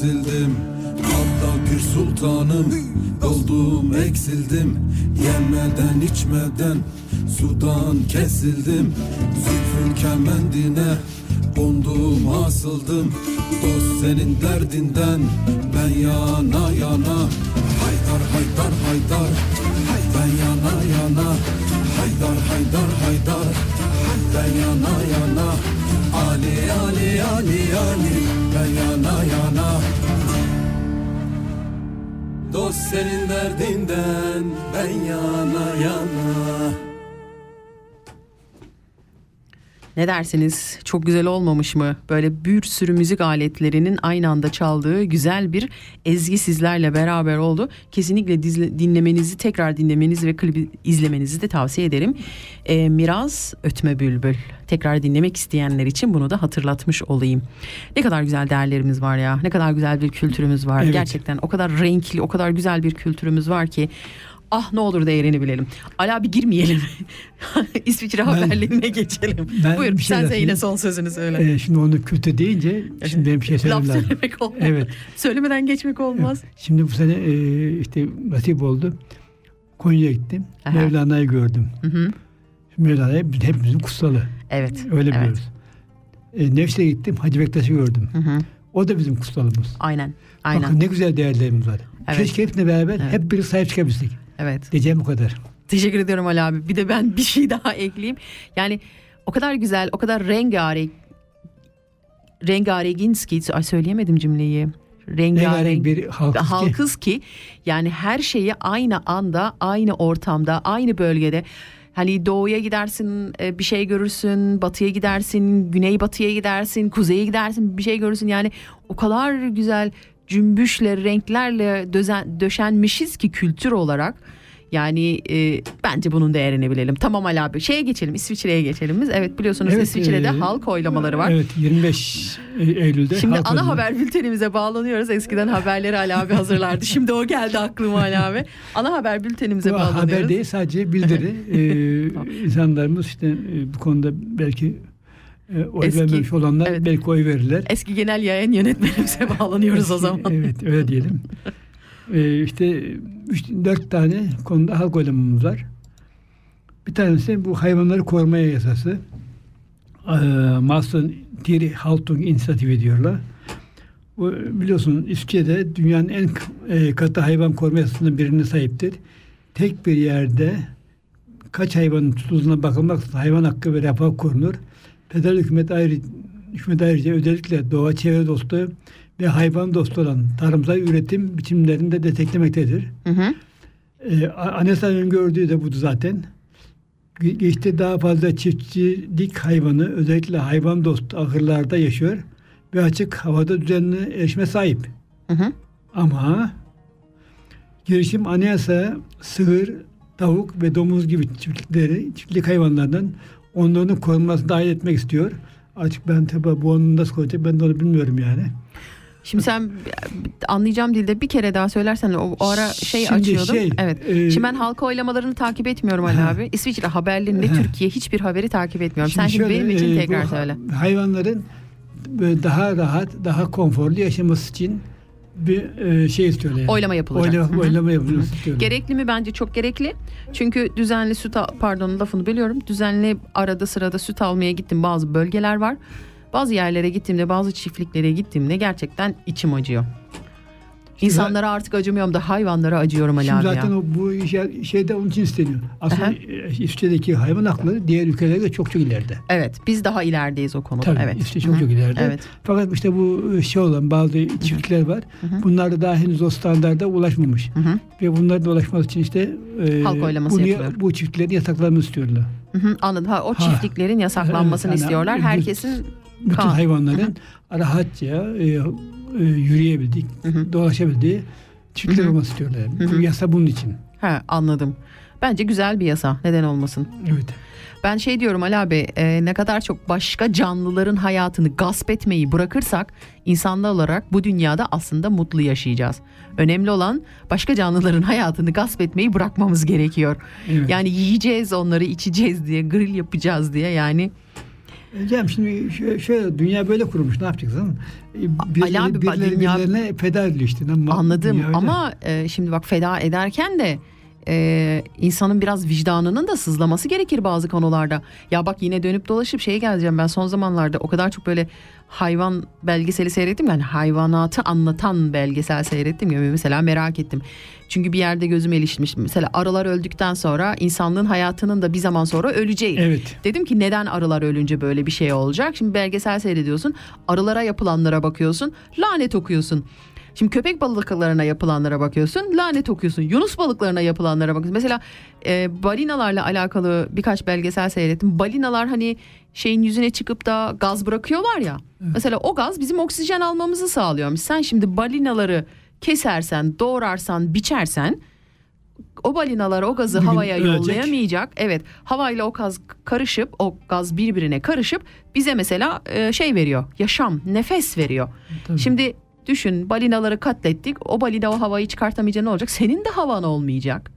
Eksildim. Abdal bir sultanım Doldum eksildim. Yemeden içmeden Sudan kesildim. Zülfün kemendine kondum asıldım. Dost senin derdinden ben yana yana. Haydar haydar haydar. Ben yana yana. Haydar haydar haydar. Ben yana yana. Ali Ali Ali Ali. Ben yana yana Dost senin derdinden ben yana yana Ne dersiniz? Çok güzel olmamış mı? Böyle bir sürü müzik aletlerinin aynı anda çaldığı güzel bir ezgi sizlerle beraber oldu. Kesinlikle dizle- dinlemenizi, tekrar dinlemenizi ve klibi izlemenizi de tavsiye ederim. Ee, Miraz Ötme Bülbül. Tekrar dinlemek isteyenler için bunu da hatırlatmış olayım. Ne kadar güzel değerlerimiz var ya. Ne kadar güzel bir kültürümüz var. Evet. Gerçekten o kadar renkli, o kadar güzel bir kültürümüz var ki. Ah ne olur değerini bilelim. Ali abi girmeyelim. <laughs> İsviçre haberlerine geçelim. ben Buyur bir şey sen yine son sözünü söyle. Ee, şimdi onu kötü deyince şimdi benim bir şey Laf söylemem lazım. söylemek olmaz. Evet. Söylemeden geçmek olmaz. Şimdi bu sene e, işte nasip oldu. Konya'ya gittim. Aha. Mevlana'yı gördüm. Hı hı. Mevlana biz- hepimizin kutsalı. Evet. Öyle evet. biliyoruz. E, Nevşehir'e gittim. Hacı Bektaş'ı gördüm. Hı hı. O da bizim kutsalımız. Aynen. Aynen. Bakın ne güzel değerlerimiz var. Evet. Keşke hepsine beraber Evet. hep biri sahip çıkabilsek. Evet. Diyeceğim bu kadar. Teşekkür ediyorum Ali abi. Bir de ben bir şey <laughs> daha ekleyeyim. Yani o kadar güzel, o kadar rengarenk rengarenginski ay söyleyemedim cümleyi. Rengarenk Rengarenk bir halkız ki. halkız ki yani her şeyi aynı anda, aynı ortamda, aynı bölgede Hani doğuya gidersin e, bir şey görürsün, batıya gidersin, güneybatıya gidersin, kuzeye gidersin bir şey görürsün. Yani o kadar güzel cümbüşle, renklerle dözen, döşenmişiz ki kültür olarak. Yani e, bence bunun değerini bilelim. Tamam Ali abi şeye geçelim İsviçre'ye geçelim biz. Evet biliyorsunuz Evet, İsviçre'de e, halk oylamaları var. Evet 25 Eylül'de. Şimdi halk ana oyunu. haber bültenimize bağlanıyoruz. Eskiden haberleri Ali abi hazırlardı. Şimdi o geldi aklıma Ali abi. Ana haber bültenimize Bu bağlanıyoruz. haber değil sadece bildiri. <laughs> ee, insanlarımız işte e, bu konuda belki e, oy Eski- vermemiş olanlar evet. belki oy verirler. Eski genel yayın yönetmenimize <laughs> bağlanıyoruz o zaman. evet öyle diyelim. Ee, işte üç, dört tane konuda halk oylamamız var. Bir tanesi bu hayvanları korumaya yasası. Ee, Maston Tiri Haltung inisiyatifi diyorlar. Bu biliyorsun İsviçre'de dünyanın en e, katı hayvan koruma yasasının birine sahiptir. Tek bir yerde kaç hayvanın tutulduğuna bakılmaksızın hayvan hakkı ve refah korunur. Federal hükümet ayrı, hükümet ayrıca özellikle doğa çevre dostu ve hayvan dostu olan tarımsal üretim biçimlerini de desteklemektedir. Hı hı. Ee, A- Anayasa'nın öngördüğü de budur zaten. Ge- Geçti daha fazla çiftçilik hayvanı özellikle hayvan dostu ahırlarda yaşıyor ve açık havada düzenli erişime sahip. Hı hı. Ama girişim anayasa sığır, tavuk ve domuz gibi çiftlikleri, çiftlik hayvanlardan onların korunmasını dahil etmek istiyor. Artık ben tabi bu onu nasıl koyacak ben de onu bilmiyorum yani. Şimdi sen anlayacağım dilde bir kere daha söylersen o, o ara şey Şimdi açıyordum. şey, evet. e, şimdi ben halka oylamalarını takip etmiyorum Ali Ha. abi. İsviçre haberlerinde Ha. Türkiye hiçbir haberi takip etmiyorum. sen şimdi şöyle, benim için e, tekrar söyle. ha- Hayvanların daha rahat, daha konforlu yaşaması için bir e, şey istiyorlar. Yani. Oylama yapılacak. Hı. oylama yapılması. Gerekli mi? Bence çok gerekli. Çünkü düzenli süt al- pardon lafını biliyorum. Düzenli arada sırada süt almaya gittim bazı bölgeler var. Bazı yerlere gittiğimde, bazı çiftliklere gittiğimde gerçekten içim acıyor. İnsanlara artık acımıyorum da hayvanlara acıyorum Ali abi zaten ya. o bu işe, şeyde onun için isteniyor. Aslında Aha. e, İsviçre'deki hayvan hakları diğer ülkelerde çok çok ileride. Evet, biz daha ilerideyiz o konuda. Tabii evet. İsviçre çok Hı hı. çok ileride. Evet. Fakat işte bu şey olan bazı çiftlikler var. hı. Bunlar da daha henüz o standarda ulaşmamış. Hı hı. Ve bunlar da ulaşması için işte e, Halk oylaması bunu, yapılıyor. bu çiftliklerin yasaklanmasını istiyorlar. Hı hı, anladım. Ha, o Ha. çiftliklerin yasaklanmasını yani istiyorlar. Herkesin Bütün Kan. hayvanların rahatça e, e, yürüyebildiği, hı. dolaşabildiği hı. olması istiyorlar. Bu yasa bunun için. ha, anladım. Bence güzel bir yasa. Neden olmasın? Evet. Ben şey diyorum Ali abi e, ne kadar çok başka canlıların hayatını gasp etmeyi bırakırsak insanlar olarak bu dünyada aslında mutlu yaşayacağız. Önemli olan başka canlıların hayatını gasp etmeyi bırakmamız gerekiyor. Evet. Yani yiyeceğiz onları içeceğiz diye grill yapacağız diye yani Cem şimdi şöyle, şöyle dünya böyle kurulmuş ne yapacaksın? E, Ali abi, birileri dünya- birilerine feda ediliyor işte. Anladım ama e, şimdi bak feda ederken de e, insanın biraz vicdanının da sızlaması gerekir bazı konularda. Ya bak yine dönüp dolaşıp şeye geleceğim ben son zamanlarda o kadar çok böyle hayvan belgeseli seyrettim yani hayvanatı anlatan belgesel seyrettim ya mesela merak ettim. Çünkü bir yerde gözüm ilişmiş. Mesela arılar öldükten sonra insanlığın hayatının da bir zaman sonra öleceği. Evet. Dedim ki neden arılar ölünce böyle bir şey olacak? Şimdi belgesel seyrediyorsun. Arılara yapılanlara bakıyorsun. Lanet okuyorsun. Şimdi köpek balıklarına yapılanlara bakıyorsun. Lanet okuyorsun. Yunus balıklarına yapılanlara bakıyorsun. Mesela e, balinalarla alakalı birkaç belgesel seyrettim. Balinalar hani şeyin yüzüne çıkıp da gaz bırakıyorlar ya. Mesela o gaz bizim oksijen almamızı sağlıyormuş. Sen şimdi balinaları kesersen, doğrarsan, biçersen o balinalar o gazı Bir havaya ölecek. yollayamayacak. Evet havayla o gaz karışıp o gaz birbirine karışıp bize mesela e, şey veriyor. Yaşam, nefes veriyor. Tabii. Şimdi düşün balinaları katlettik. O balina o havayı çıkartamayınca ne olacak? Senin de havan olmayacak.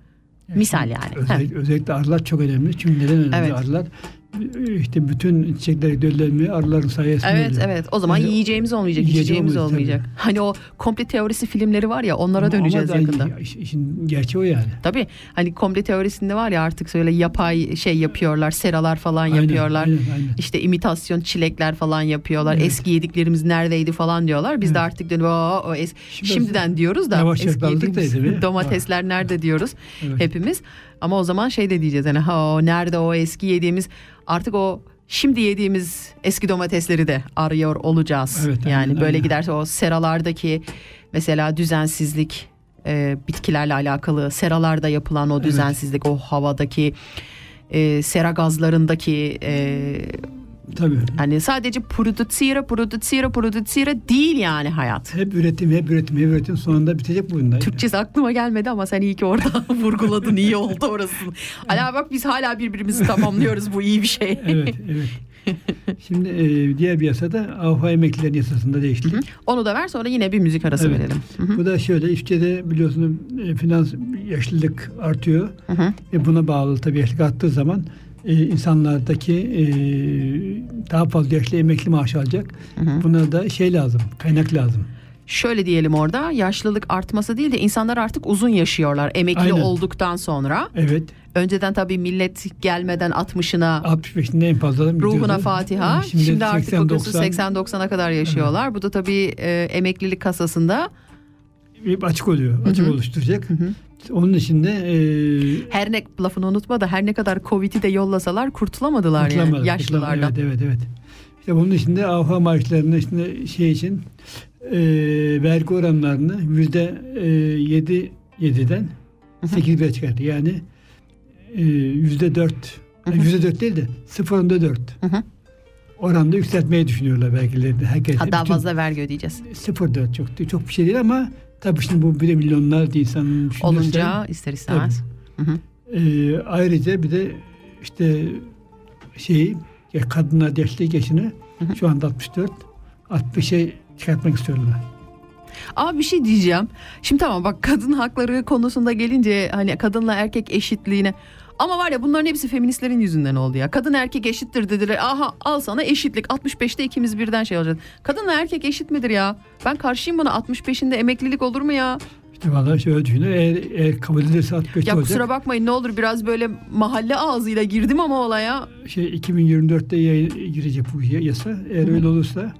Misal yani. Özellikle, özellikle arılar çok önemli. Çünkü neden önemli Evet. arılar? İşte bütün çiçekler döllenme arıların sayesinde. Evet oluyor. evet o zaman Yani yiyeceğimiz olmayacak, yiyeceği içeceğimiz olmayacak, olmayacak. Hani o komple teorisi filmleri var ya onlara Ama- döneceğiz ama da yakında. iş- işin gerçeği o yani. Tabii hani komple teorisinde var ya artık böyle yapay şey yapıyorlar, seralar falan Aynen, yapıyorlar. aynen, aynen. İşte imitasyon çilekler falan yapıyorlar. Evet. Eski yediklerimiz neredeydi falan diyorlar. Biz de Evet. artık dönüp "Aa, o es- Şimdi şimdiden diyoruz da eski yediğimiz tabii. domatesler nerede diyoruz Evet. hepimiz. Ama o zaman şey de diyeceğiz hani ha nerede o eski yediğimiz artık o şimdi yediğimiz eski domatesleri de arıyor olacağız. Evet, yani aynen, böyle aynen. giderse o seralardaki mesela düzensizlik e, bitkilerle alakalı seralarda yapılan o Evet. düzensizlik o havadaki e, sera gazlarındaki e, Tabii. hani sadece produzire produzire produzire değil yani hayat. Hep üretim, hep üretim, hep üretim sonunda bitecek bu bunlar. Türkçesi aklıma gelmedi ama sen iyi ki orada <laughs> vurguladın iyi oldu orası. Ala bak biz hala birbirimizi tamamlıyoruz bu iyi bir şey. <laughs> evet, evet. Şimdi e, diğer bir yasada Avrupa Emeklilerin Yasası'nda değişti. Onu da ver sonra yine bir müzik arası Evet. verelim. Hı hı. Bu da şöyle işte biliyorsunuz e, finans yaşlılık artıyor Hı hı. ve buna bağlı tabii yaşlılık arttığı zaman e, insanlardaki e, daha fazla yaşlı emekli maaşı alacak. Buna da şey lazım, kaynak lazım. Şöyle diyelim orada yaşlılık artması değil de insanlar artık uzun yaşıyorlar emekli Aynen. olduktan sonra. Evet, Önceden tabii millet gelmeden 60'ına 65'inde en fazla ruhuna gidiyordu. Fatiha. Yani Şimdi, artık 80-90 bakıyorsun 80-90'a kadar yaşıyorlar. Bu da tabii e, emeklilik kasasında açık oluyor, açık oluşturacak. Onun için de e, her ne lafını unutma da her ne kadar Covid'i de yollasalar kurtulamadılar Kurtulamadı, yani yaşlılardan. Evet, evet, evet. İşte bunun için de AFA maaşlarının içinde şey için e, vergi oranlarını yüzde e, yedi yediden sekiz bire çıkarttı. Yani e, yüzde dört, yüzde dört değil de sıfırında dört oranda yükseltmeyi düşünüyorlar vergilerini. Herkes, Ha, daha bütün- fazla vergi ödeyeceğiz. Sıfır dört çok çok bir şey değil ama tabii şimdi bu bir de milyonlarca insanın Olunca ister istemez. Hı hı. e, ayrıca bir de işte şeyi ya kadınlar yaşlı yaşını şu anda 64 60'a çıkartmak istiyorlar. Abi bir şey diyeceğim. Şimdi tamam bak kadın hakları konusunda gelince hani kadınla erkek eşitliğine ama var ya bunların hepsi feministlerin yüzünden oldu ya. Kadın erkek eşittir dediler. Aha al sana eşitlik. 65'te ikimiz birden şey olacak. Kadınla erkek eşit midir ya? Ben karşıyım buna. 65'inde emeklilik olur mu ya? İşte vallahi şöyle düşünün eğer, eğer kabul edilirse 65 Ya olacak. kusura bakmayın ne olur biraz böyle mahalle ağzıyla girdim ama olaya. Şey 2024'te yayın, girecek bu yasa. Eğer öyle olursa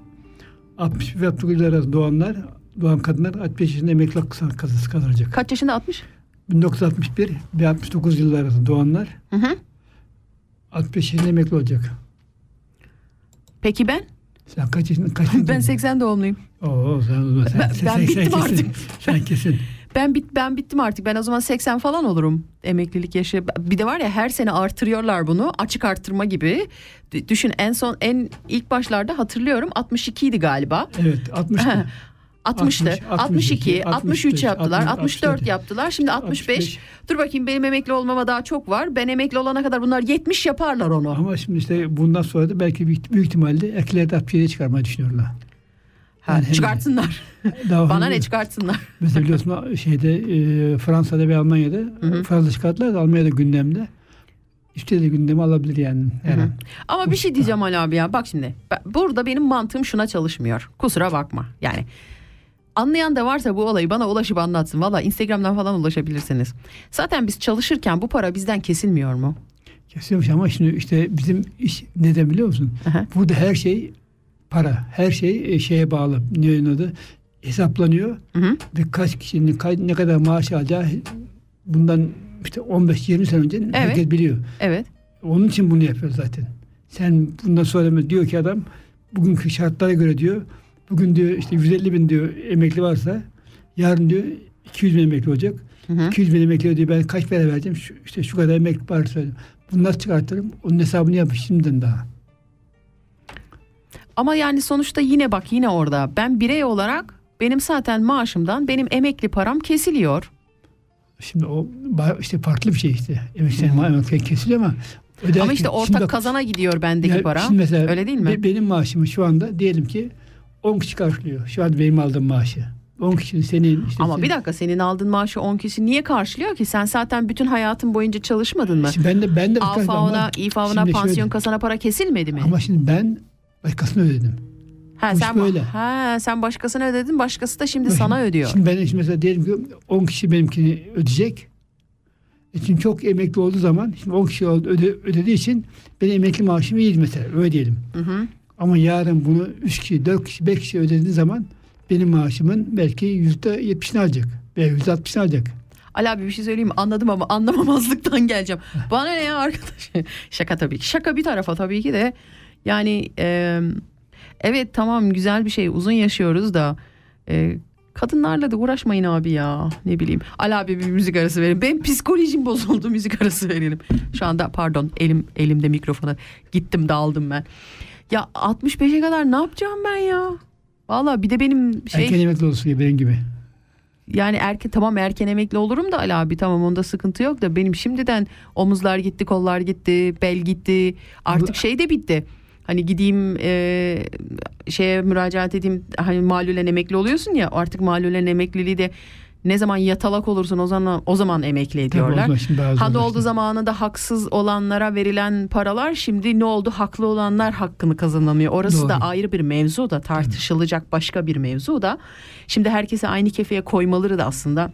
60 ve 69 yıl arası doğanlar doğan kadınlar 65 yaşında emekli hakkı kazanacak. Kaç yaşında 60? 1961 ve 69 yıl arası doğanlar Hı hı. 65 yaşında emekli olacak. Peki ben? Sen kaç yaşında? Kaç Ben 80 doğumluyum. Oo, sen, sen, Ben- sen, ben sen, bittim sen kesin. artık. Sen kesin. <laughs> Ben bit ben bittim artık. Ben o zaman 80 falan olurum emeklilik yaşı. Bir de var ya her sene artırıyorlar bunu. Açık artırma gibi. D- Düşün en son en ilk başlarda hatırlıyorum 62 idi galiba. Evet 60. 60'tı. 60, 62, 63 65, yaptılar, 60, 64 64 yaptılar. Şimdi 65. 65. Dur bakayım benim emekli olmama daha çok var. Ben emekli olana kadar bunlar 70 yaparlar onu. Ama şimdi işte bundan sonra da belki büyük, büyük ihtimalle erkekleri de 67'ye çıkarmayı düşünüyorlar. Ha, yani çıkartsınlar. <laughs> Daha Bana ne çıkartsınlar. <laughs> Mesela biliyorsun şeyde e, Fransa'da ve Almanya'da Fransa çıkarttılar da Almanya'da gündemde. İşte de gündemi alabilir yani. her an. Ama bir şey diyeceğim Ali abi ya. Bak şimdi burada benim mantığım şuna çalışmıyor. Kusura bakma. Yani Anlayan da varsa bu olayı bana ulaşıp anlatsın. Valla Instagram'dan falan ulaşabilirsiniz. Zaten biz çalışırken bu para bizden kesilmiyor mu? Kesiyormuş ama şimdi işte bizim iş neden biliyor musun? Aha. Burada her şey para. Her şey e, şeye bağlı. Ne adı? Hesaplanıyor. Hı hı. Ve kaç kişinin ne kadar maaş alacağı bundan işte 15-20 sene önce herkes biliyor. Evet. Onun için bunu yapıyor zaten. Sen bundan sonra diyor ki adam bugünkü şartlara göre diyor bugün diyor işte 150 bin diyor emekli varsa yarın diyor 200 bin emekli olacak. Hı hı. 200 bin emekli diyor ben kaç para vereceğim şu, işte şu kadar emekli varsa bunu nasıl çıkartırım onun hesabını yapmış şimdiden daha. Ama yani sonuçta yine bak yine orada. Ben birey olarak benim zaten maaşımdan benim emekli param kesiliyor. Şimdi o işte farklı bir şey işte. Emekli emekli kesiliyor ama öderken- Ama işte Şimdi ortak bak- kazana gidiyor bendeki Ya para. şimdi mesela Öyle değil mi? be- benim maaşımı şu anda diyelim ki 10 kişi karşılıyor. Şu an benim aldığım maaşı. 10 kişi senin işte Ama senin- bir dakika senin aldığın maaşı 10 kişi niye karşılıyor ki? Sen zaten bütün hayatın boyunca çalışmadın mı? Şimdi ben de ben de Alfa ama ona, İFA ona, şimdi pansiyon şöyle- kasana para kesilmedi mi? Ama şimdi ben başkasına ödedim. ha, bu sen böyle. Ha, sen başkasına ödedin, başkası da şimdi Bak sana şimdi- ödüyor. Şimdi ben şimdi mesela diyelim ki 10 kişi benimkini ödeyecek. E Şimdi çok emekli olduğu zaman şimdi 10 kişi oldu, öde, ödediği için benim emekli maaşım iyi mesela öyle diyelim. Hı hı. Ama yarın bunu 3 kişi, 4 kişi, 5 kişi ödediği zaman benim maaşımın belki %70'ini alacak veya %60'ını alacak. Ali abi bir şey söyleyeyim mi? Anladım ama anlamamazlıktan geleceğim. Bana ne ya arkadaş? <laughs> Şaka tabii ki. Şaka bir tarafa tabii ki de. Yani e, evet tamam güzel bir şey. Uzun yaşıyoruz da e, kadınlarla da uğraşmayın abi ya. Ne bileyim. Ali abi bir müzik arası verin. Benim psikolojim bozuldu müzik arası verelim. Şu anda pardon elim elimde mikrofona gittim dağıldım ben. Ya 65'e kadar ne yapacağım ben ya? Valla bir de benim şey Erken emekli olsun ya benim gibi. yani erken tamam erken emekli olurum da Ali abi tamam onda sıkıntı yok da benim şimdiden omuzlar gitti kollar gitti bel gitti artık şey de bitti. Hani gideyim e, şeye müracaat edeyim hani malulen emekli oluyorsun ya artık malulen emekliliği de ne zaman yatalak olursun o zaman o zaman emekli ediyorlar. zaman şimdi daha Ha zorlaştı. olduğu zamanında haksız olanlara verilen paralar şimdi ne oldu haklı olanlar hakkını kazanamıyor. Orası Doğru. da ayrı bir mevzu da tartışılacak başka bir mevzu da. Şimdi herkese aynı kefeye koymaları da aslında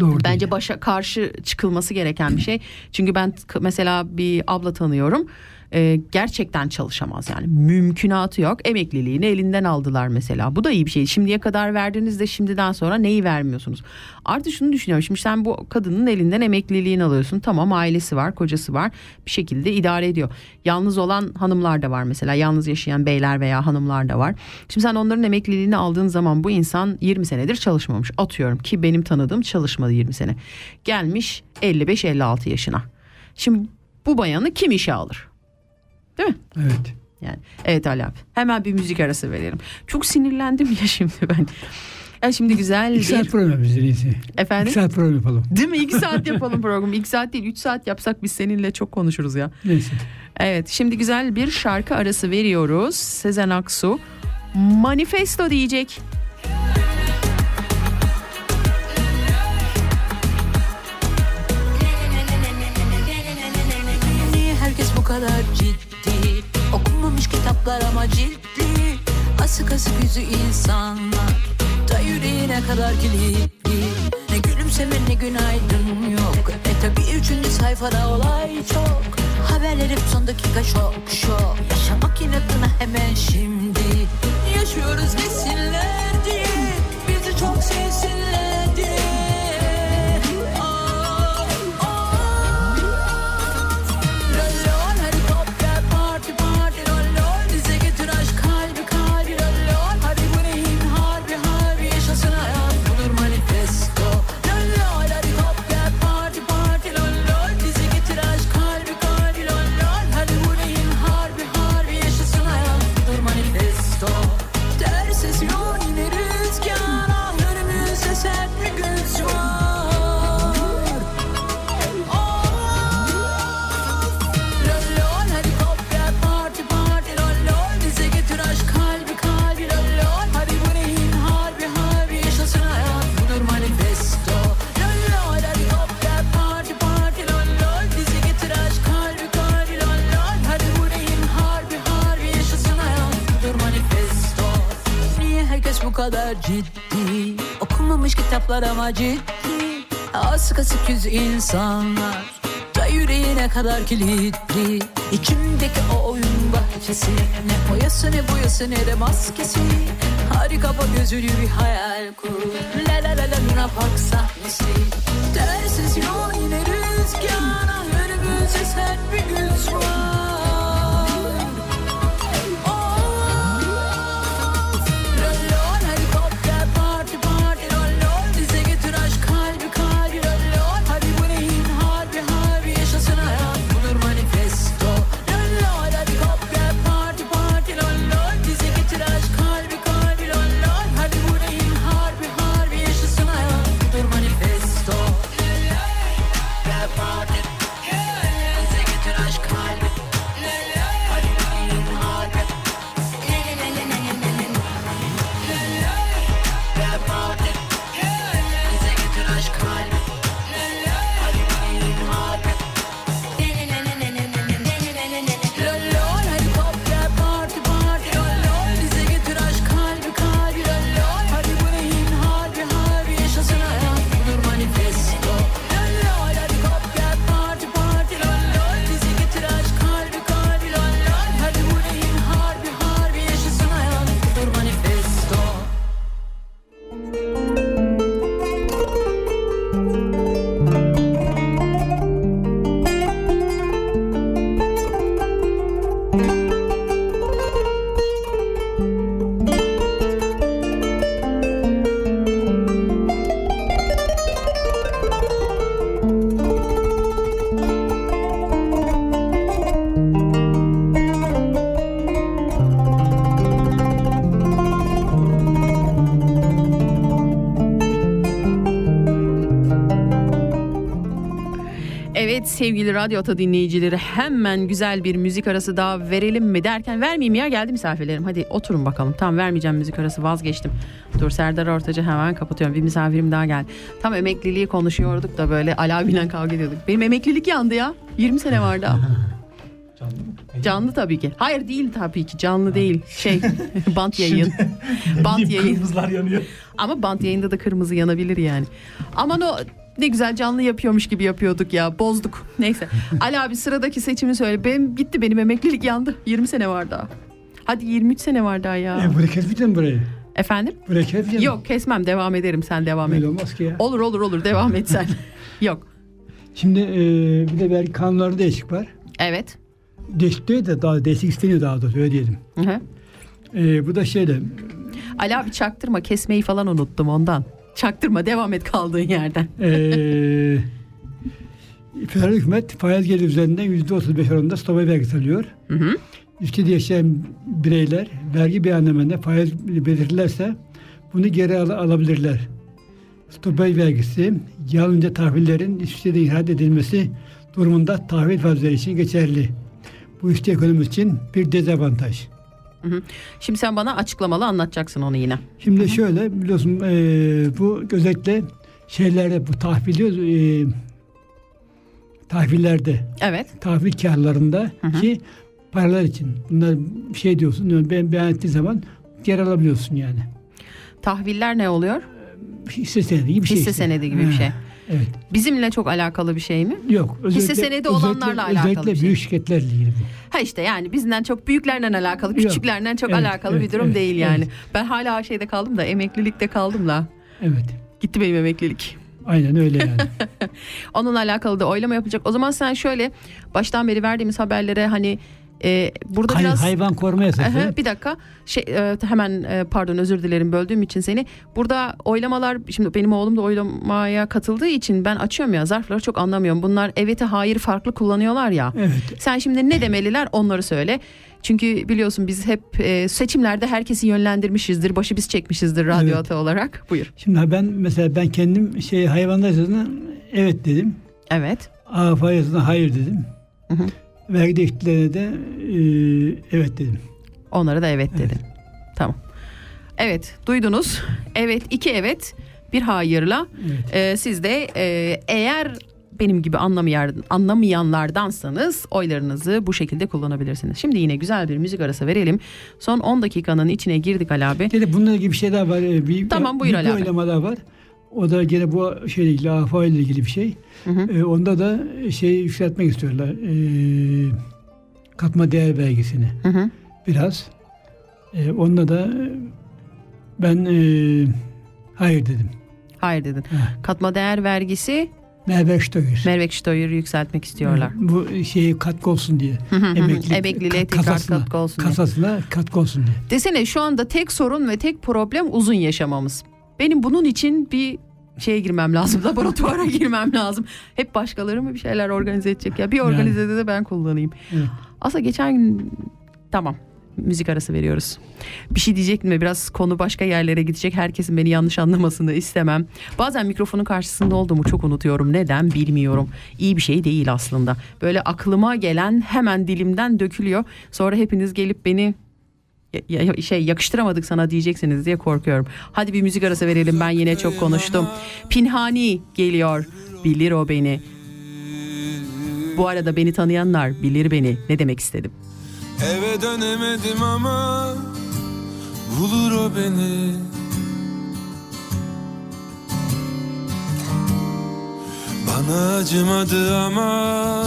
Doğru bence değil. başa karşı çıkılması gereken bir şey. Çünkü ben mesela bir abla tanıyorum. Ee, gerçekten çalışamaz yani. Mümkünatı yok. Emekliliğini elinden aldılar mesela. Bu da iyi bir şey. Şimdiye kadar verdiğinizde şimdiden sonra neyi vermiyorsunuz? Artık şunu düşünüyorum. Şimdi sen bu kadının elinden emekliliğini alıyorsun. Tamam ailesi var kocası var. Bir şekilde idare ediyor. Yalnız olan hanımlar da var mesela. Yalnız yaşayan beyler veya hanımlar da var. Şimdi sen onların emekliliğini aldığın zaman bu insan 20 senedir çalışmamış. Atıyorum ki benim tanıdığım çalışmadı 20 sene. Gelmiş 55-56 yaşına. Şimdi bu bayanı kim işe alır değil mi Evet. yani evet Ali abi. Hemen bir müzik arası verelim. Çok sinirlendim ya <laughs> şimdi ben. Ya şimdi güzel İki saat bir... program en iyisi. Efendim? İki saat program yapalım. Değil mi? İki saat yapalım programı. İki saat değil üç saat yapsak biz seninle çok konuşuruz ya. Neyse. Evet şimdi güzel bir şarkı arası veriyoruz. Sezen Aksu Manifesto diyecek. Asık yüzü insanlar. Da yüreğine kadar kilitli. Ne gülümseme ne günaydın yok. E tabi üçüncü sayfada olay çok. Haberler hep son dakika şok şok. Yaşamak inatına hemen şimdi. Yaşıyoruz desinler diye Bizi çok sevsinler kadar ciddi. Okunmamış kitaplar ama ciddi. Asık asık yüz insanlar. Da yüreğine kadar kilitli. İçimdeki o oyun bahçesi. Ne boyası ne boyası ne de maskesi. Hadi kapa gözünü bir hayal kur. La la la la Luna Park sahnesi Dersiz yol yine rüzgara Önümüzde sen bir sevgili Radyo Ata dinleyicileri hemen güzel bir müzik arası daha verelim mi derken vermeyeyim ya geldi misafirlerim. Hadi oturun bakalım. Tam vermeyeceğim müzik arası vazgeçtim. Dur Serdar Ortacı hemen kapatıyorum. Bir misafirim daha geldi. Tam emekliliği konuşuyorduk da böyle Ali abiyle kavga ediyorduk. Benim emeklilik yandı ya. 20 sene var daha. <laughs> Canlı tabii ki. Hayır değil tabii ki. Canlı değil. Şey <laughs> bant yayın. <laughs> bant yayın. Kırmızılar yanıyor. Ama bant yayında da kırmızı yanabilir yani. Aman o ne güzel canlı yapıyormuş gibi yapıyorduk ya. Bozduk. Neyse. <laughs> Ali abi sıradaki seçimi söyle. Benim gitti benim emeklilik yandı. 20 sene var daha. Hadi 23 sene var daha ya. E, buraya kesmeyeceksin burayı. Efendim? Buraya kesmeyeceksin. Yok kesmem devam ederim sen devam et. Böyle olmaz ki ya. Olur olur olur devam et sen. <laughs> Yok. Şimdi e, bir de belki kanunlarda değişik var. Evet. Değişik değil de daha değişik isteniyor daha doğrusu öyle diyelim. Hı hı. E, bu da şeyde Ali abi çaktırma kesmeyi falan unuttum ondan. Çaktırma devam et kaldığın yerden. e, federal hükümet faiz geliri üzerinden %35 oranında stopaj vergisi alıyor. Hı hı. Ülkede yaşayan bireyler vergi beyannamelerinde faiz belirtirlerse bunu geri al- alabilirler. Stopaj vergisi yalnızca tahvillerin İsviçre'de ihraç edilmesi durumunda tahvil faizleri için geçerli. Bu işte ekonomimiz için bir dezavantaj. Şimdi sen bana açıklamalı anlatacaksın onu yine. Şimdi şöyle biliyorsun eee, bu özellikle şeylerde bu tahvili eee tahvillerde Evet. tahvil karlarında ki paralar için bunlar şey diyorsun ben beyan ettiğin zaman geri alabiliyorsun yani. Tahviller ne oluyor? Hisse senedi gibi bir şey. Hisse senedi gibi bir şey. Evet. Bizimle çok alakalı bir şey mi? Yok. Hisse senedi olanlarla alakalı Özellikle bir şey. büyük şirketlerle ilgili bu. Ha işte yani bizden çok büyüklerle alakalı, Yok. küçüklerle çok Evet, alakalı evet, bir durum evet, değil yani. evet. Ben hala şeyde kaldım da emeklilikte kaldım da. Evet. Gitti benim emeklilik. Aynen öyle yani. <laughs> <laughs> Onunla alakalı da oylama yapılacak. O zaman sen şöyle baştan beri verdiğimiz haberlere hani e, burada Hay- biraz hayvan koruma yasası. Bir dakika şey e, hemen e, pardon özür dilerim böldüğüm için seni. Burada oylamalar şimdi benim oğlum da oylamaya katıldığı için ben açıyorum ya zarfları çok anlamıyorum. Bunlar evete hayır farklı kullanıyorlar ya. Evet. Sen şimdi ne demeliler onları söyle. Çünkü biliyorsun biz hep e, seçimlerde herkesi yönlendirmişizdir. Başı biz çekmişizdir radyo Evet. olarak. Buyur. Şimdi ben mesela ben kendim şey hayvanlar yasasına evet dedim. Evet. AFA yasasına hayır dedim. Hı hı. Vergi değişikliklerine de e, evet dedim. Onlara da evet dedin. Tamam. Evet duydunuz. Evet iki evet bir hayırla. Evet. Ee, siz de e, eğer benim gibi anlamayan, anlamayanlardansanız oylarınızı bu şekilde kullanabilirsiniz. Şimdi yine güzel bir müzik arası verelim. Son 10 dakikanın içine girdik Ali abi. Gene bununla ilgili bir şey daha var. Ee, Bir, Tamam, buyur bir, Ali abi. oylama daha var. O da gene bu şeyle ilgili, AFA ile ilgili bir şey. Ee, onda da şey yükseltmek istiyorlar. Ee, katma değer vergisini. Hı hı. Biraz. Ee, onda da e, ben e, hayır dedim. Hayır dedin. Heh. Katma değer vergisi Merve Stoyer. Mervek Steuer'ı yükseltmek istiyorlar. Bu şeyi katkı olsun diye. hı hı. Emeklilik Emekliliğe tekrar kasasına- katkı olsun diye. Kasasına katkı olsun diye. Desene şu anda tek sorun ve tek problem uzun yaşamamız. Benim bunun için bir şeye girmem lazım. <laughs> Laboratuvara girmem lazım. Hep başkaları mı bir şeyler organize edecek ya? Bir organizede de ben kullanayım. Evet. Aslında geçen gün tamam müzik arası veriyoruz. Bir şey diyecektim de biraz konu başka yerlere gidecek. Herkesin beni yanlış anlamasını istemem. Bazen mikrofonun karşısında olduğumu çok unutuyorum. Neden bilmiyorum. İyi bir şey değil aslında. Böyle aklıma gelen hemen dilimden dökülüyor. Sonra hepiniz gelip beni ya- şey yakıştıramadık sana diyeceksiniz diye korkuyorum. Hadi bir müzik arası verelim. Ben yine çok konuştum. Pinhani geliyor. Bilir o beni. Bu arada beni tanıyanlar bilir beni. Ne demek istedim. Eve dönemedim ama bulur o beni Bana acımadı ama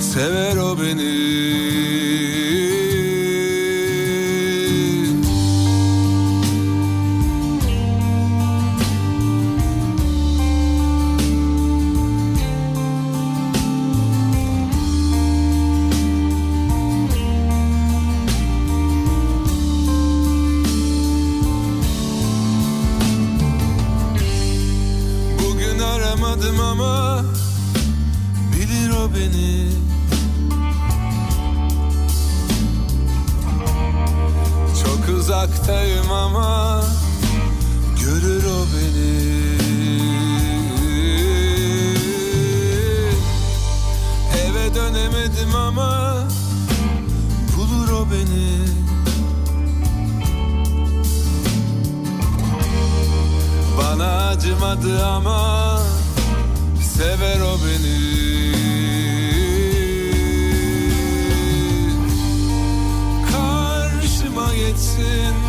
sever o beni ama bilir o beni. Çok uzaktayım ama görür o beni. Eve dönemedim ama bulur o beni. Bana acımadı ama sever o beni. Karşıma geçsin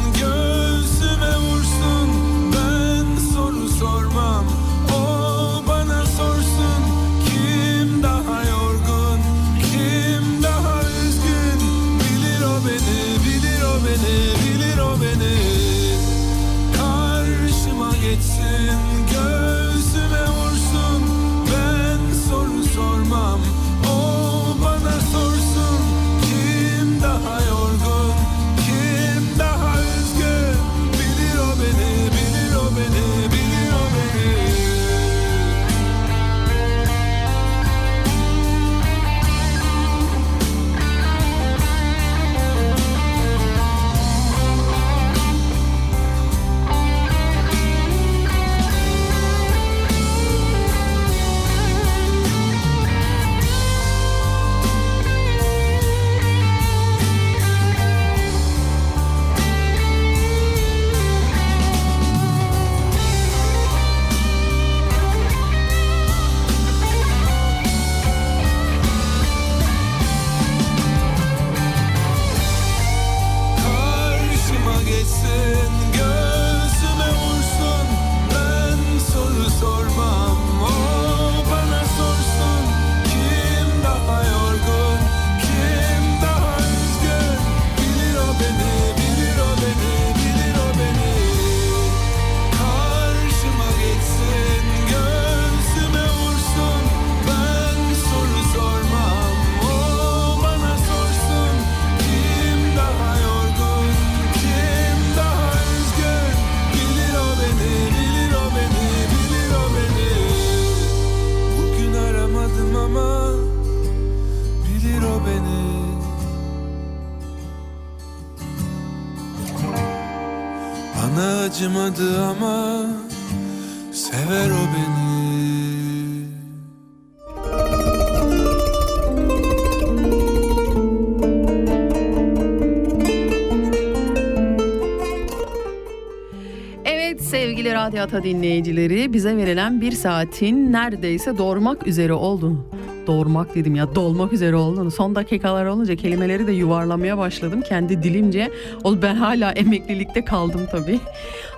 sevgili Radyo Ata dinleyicileri bize verilen bir saatin neredeyse doğurmak üzere olduğunu doğurmak dedim ya dolmak üzere olduğunu son dakikalar olunca kelimeleri de yuvarlamaya başladım kendi dilimce. O ben hala emeklilikte kaldım tabii.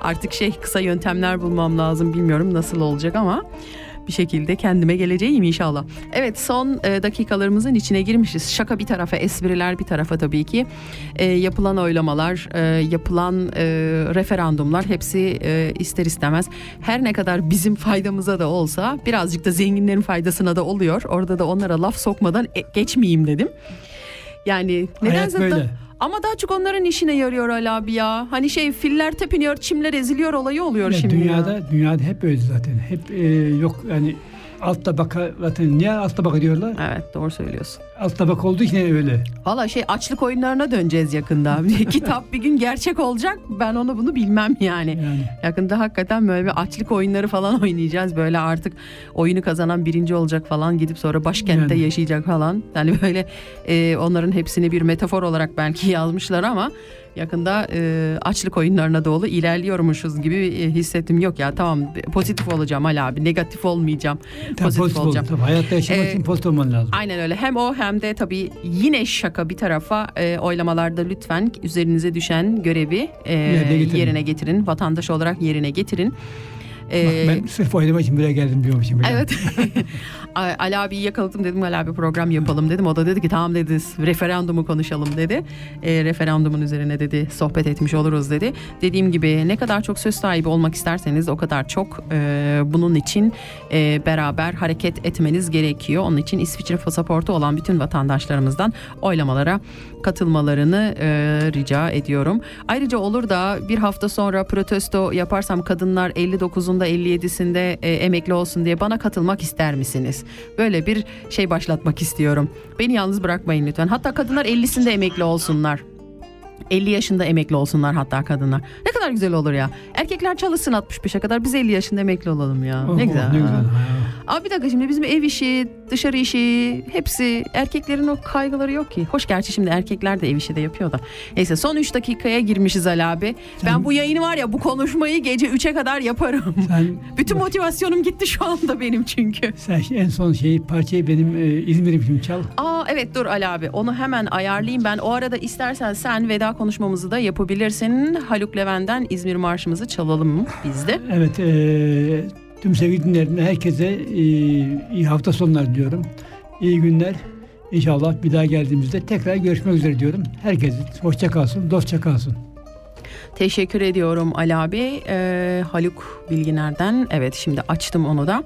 Artık şey kısa yöntemler bulmam lazım bilmiyorum nasıl olacak ama bir şekilde kendime geleceğim inşallah. Evet son e, dakikalarımızın içine girmişiz. Şaka bir tarafa, espriler bir tarafa tabii ki. E, yapılan oylamalar, e, yapılan e, referandumlar hepsi e, ister istemez her ne kadar bizim faydamıza da olsa birazcık da zenginlerin faydasına da oluyor. Orada da onlara laf sokmadan e, geçmeyeyim dedim. Yani nedense böyle. Ama daha çok onların işine yarıyor Ali abi ya. Hani şey filler tepiniyor, çimler eziliyor olayı oluyor Ya şimdi. ya. dünyada dünyada hep öyle zaten. Hep e, yok yani alt tabaka zaten niye alt tabaka diyorlar? Evet doğru söylüyorsun. Alt tabaka olduğu için öyle. Valla şey açlık oyunlarına döneceğiz yakında. <laughs> Kitap bir gün gerçek olacak. Ben onu bunu bilmem yani. Yani. Yakında hakikaten böyle bir açlık oyunları falan <laughs> oynayacağız. Böyle artık oyunu kazanan birinci olacak falan. Gidip sonra başkentte Yani. yaşayacak falan. Yani böyle e, onların hepsini bir metafor olarak belki <laughs> yazmışlar ama yakında e, açlık oyunlarına doğru ilerliyormuşuz gibi e, hissettim. Yok ya tamam pozitif olacağım Ali abi. Negatif olmayacağım. Tam pozitif, pozitif ol- olacağım. tabii, hayatta yaşamak Ee, için pozitif olman lazım. Aynen öyle. Hem o hem de tabii yine şaka bir tarafa e, oylamalarda lütfen üzerinize düşen görevi e, Yerine getirin. yerine getirin. Vatandaş olarak yerine getirin. E, Bak ben sırf oynama için buraya geldim diyormuşum. Evet. <laughs> Ali abiyi yakaladım dedim Ali abi program yapalım dedim. O da dedi ki tamam dedi referandumu konuşalım dedi. E, referandumun üzerine dedi sohbet etmiş oluruz dedi. Dediğim gibi ne kadar çok söz sahibi olmak isterseniz o kadar çok e, bunun için e, beraber hareket etmeniz gerekiyor. Onun için İsviçre pasaportu olan bütün vatandaşlarımızdan oylamalara katılmalarını e, rica ediyorum. Ayrıca olur da bir hafta sonra protesto yaparsam kadınlar 59'unda 57'sinde e, emekli olsun diye bana katılmak ister misiniz? Böyle bir şey başlatmak istiyorum. Beni yalnız bırakmayın lütfen. Hatta kadınlar 50'sinde emekli olsunlar. 50 yaşında emekli olsunlar hatta kadınlar. Ne kadar güzel olur ya. Erkekler çalışsın 65'e kadar biz 50 yaşında emekli olalım ya. Oh, ne güzel. Ne güzel. Abi bir dakika şimdi bizim ev işi, dışarı işi hepsi erkeklerin o kaygıları yok ki. Hoş gerçi şimdi erkekler de ev işi de yapıyor da. Neyse son 3 dakikaya girmişiz Ali abi. Ben bu yayını var ya bu konuşmayı gece 3'e kadar yaparım. Sen, <laughs> Bütün motivasyonum gitti şu anda benim çünkü. sen en son şeyi parçayı benim e, İzmir'im şimdi çal. Aa evet dur Ali abi onu hemen ayarlayayım ben. O arada istersen sen veda konuşmamızı da yapabilirsin. Haluk Levent'ten İzmir Marşımızı çalalım mı biz de? Evet, e, tüm sevgili dinleyenlerine herkese e, iyi hafta sonları diyorum. İyi günler. İnşallah bir daha geldiğimizde tekrar görüşmek üzere diyorum. Herkes hoşça kalsın, dostça kalsın. Teşekkür ediyorum Ali abi. Ee, Haluk Bilginer'den. Evet şimdi açtım onu da.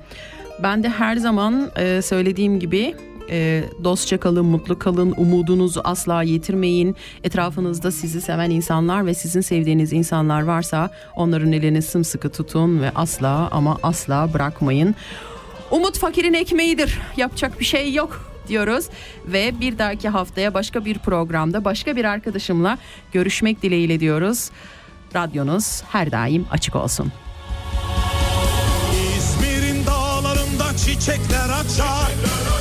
Ben de her zaman e, söylediğim gibi e, dostça kalın, mutlu kalın, umudunuzu asla yitirmeyin. Etrafınızda sizi seven insanlar ve sizin sevdiğiniz insanlar varsa onların elini sımsıkı tutun ve asla ama asla bırakmayın. Umut fakirin ekmeğidir. Yapacak bir şey yok diyoruz ve bir dahaki haftaya başka bir programda başka bir arkadaşımla görüşmek dileğiyle diyoruz. Radyonuz her daim açık olsun. İzmir'in dağlarında çiçekler açar İzmir'in dağlarında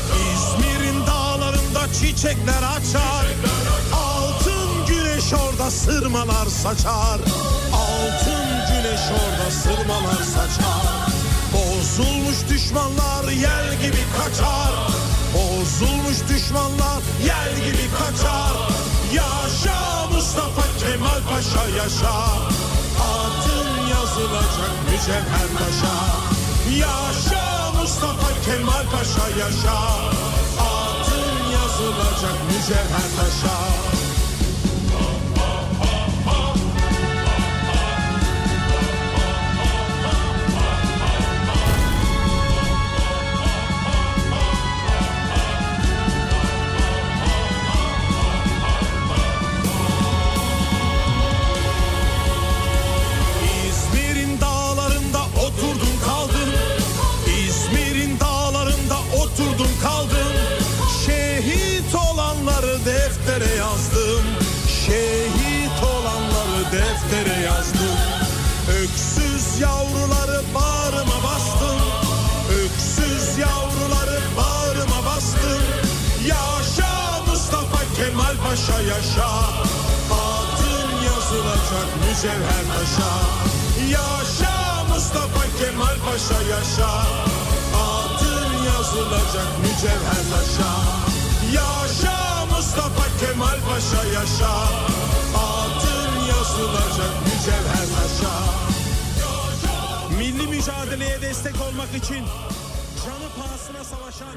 çiçekler açar. Altın güneş orada sırmalar saçar. Altın güneş orada sırmalar saçar. Bozulmuş düşmanlar yel gibi kaçar. Bozulmuş düşmanlar yel gibi kaçar. Yaşa Mustafa Kemal Paşa yaşa. Adın yazılacak mücevher taşa Yaşa Mustafa Kemal Paşa yaşa yazılacak mücevher taşa Kemal Paşa yaşa. Adın yazılacak mücevher taşa. Ya Paşa yaşa. Adın yazılacak mücevher taşa. Yaşa Mustafa Kemal Paşa yaşa. Adın yazılacak mücevher taşa. Milli mücadeleye destek olmak için canı pahasına savaşan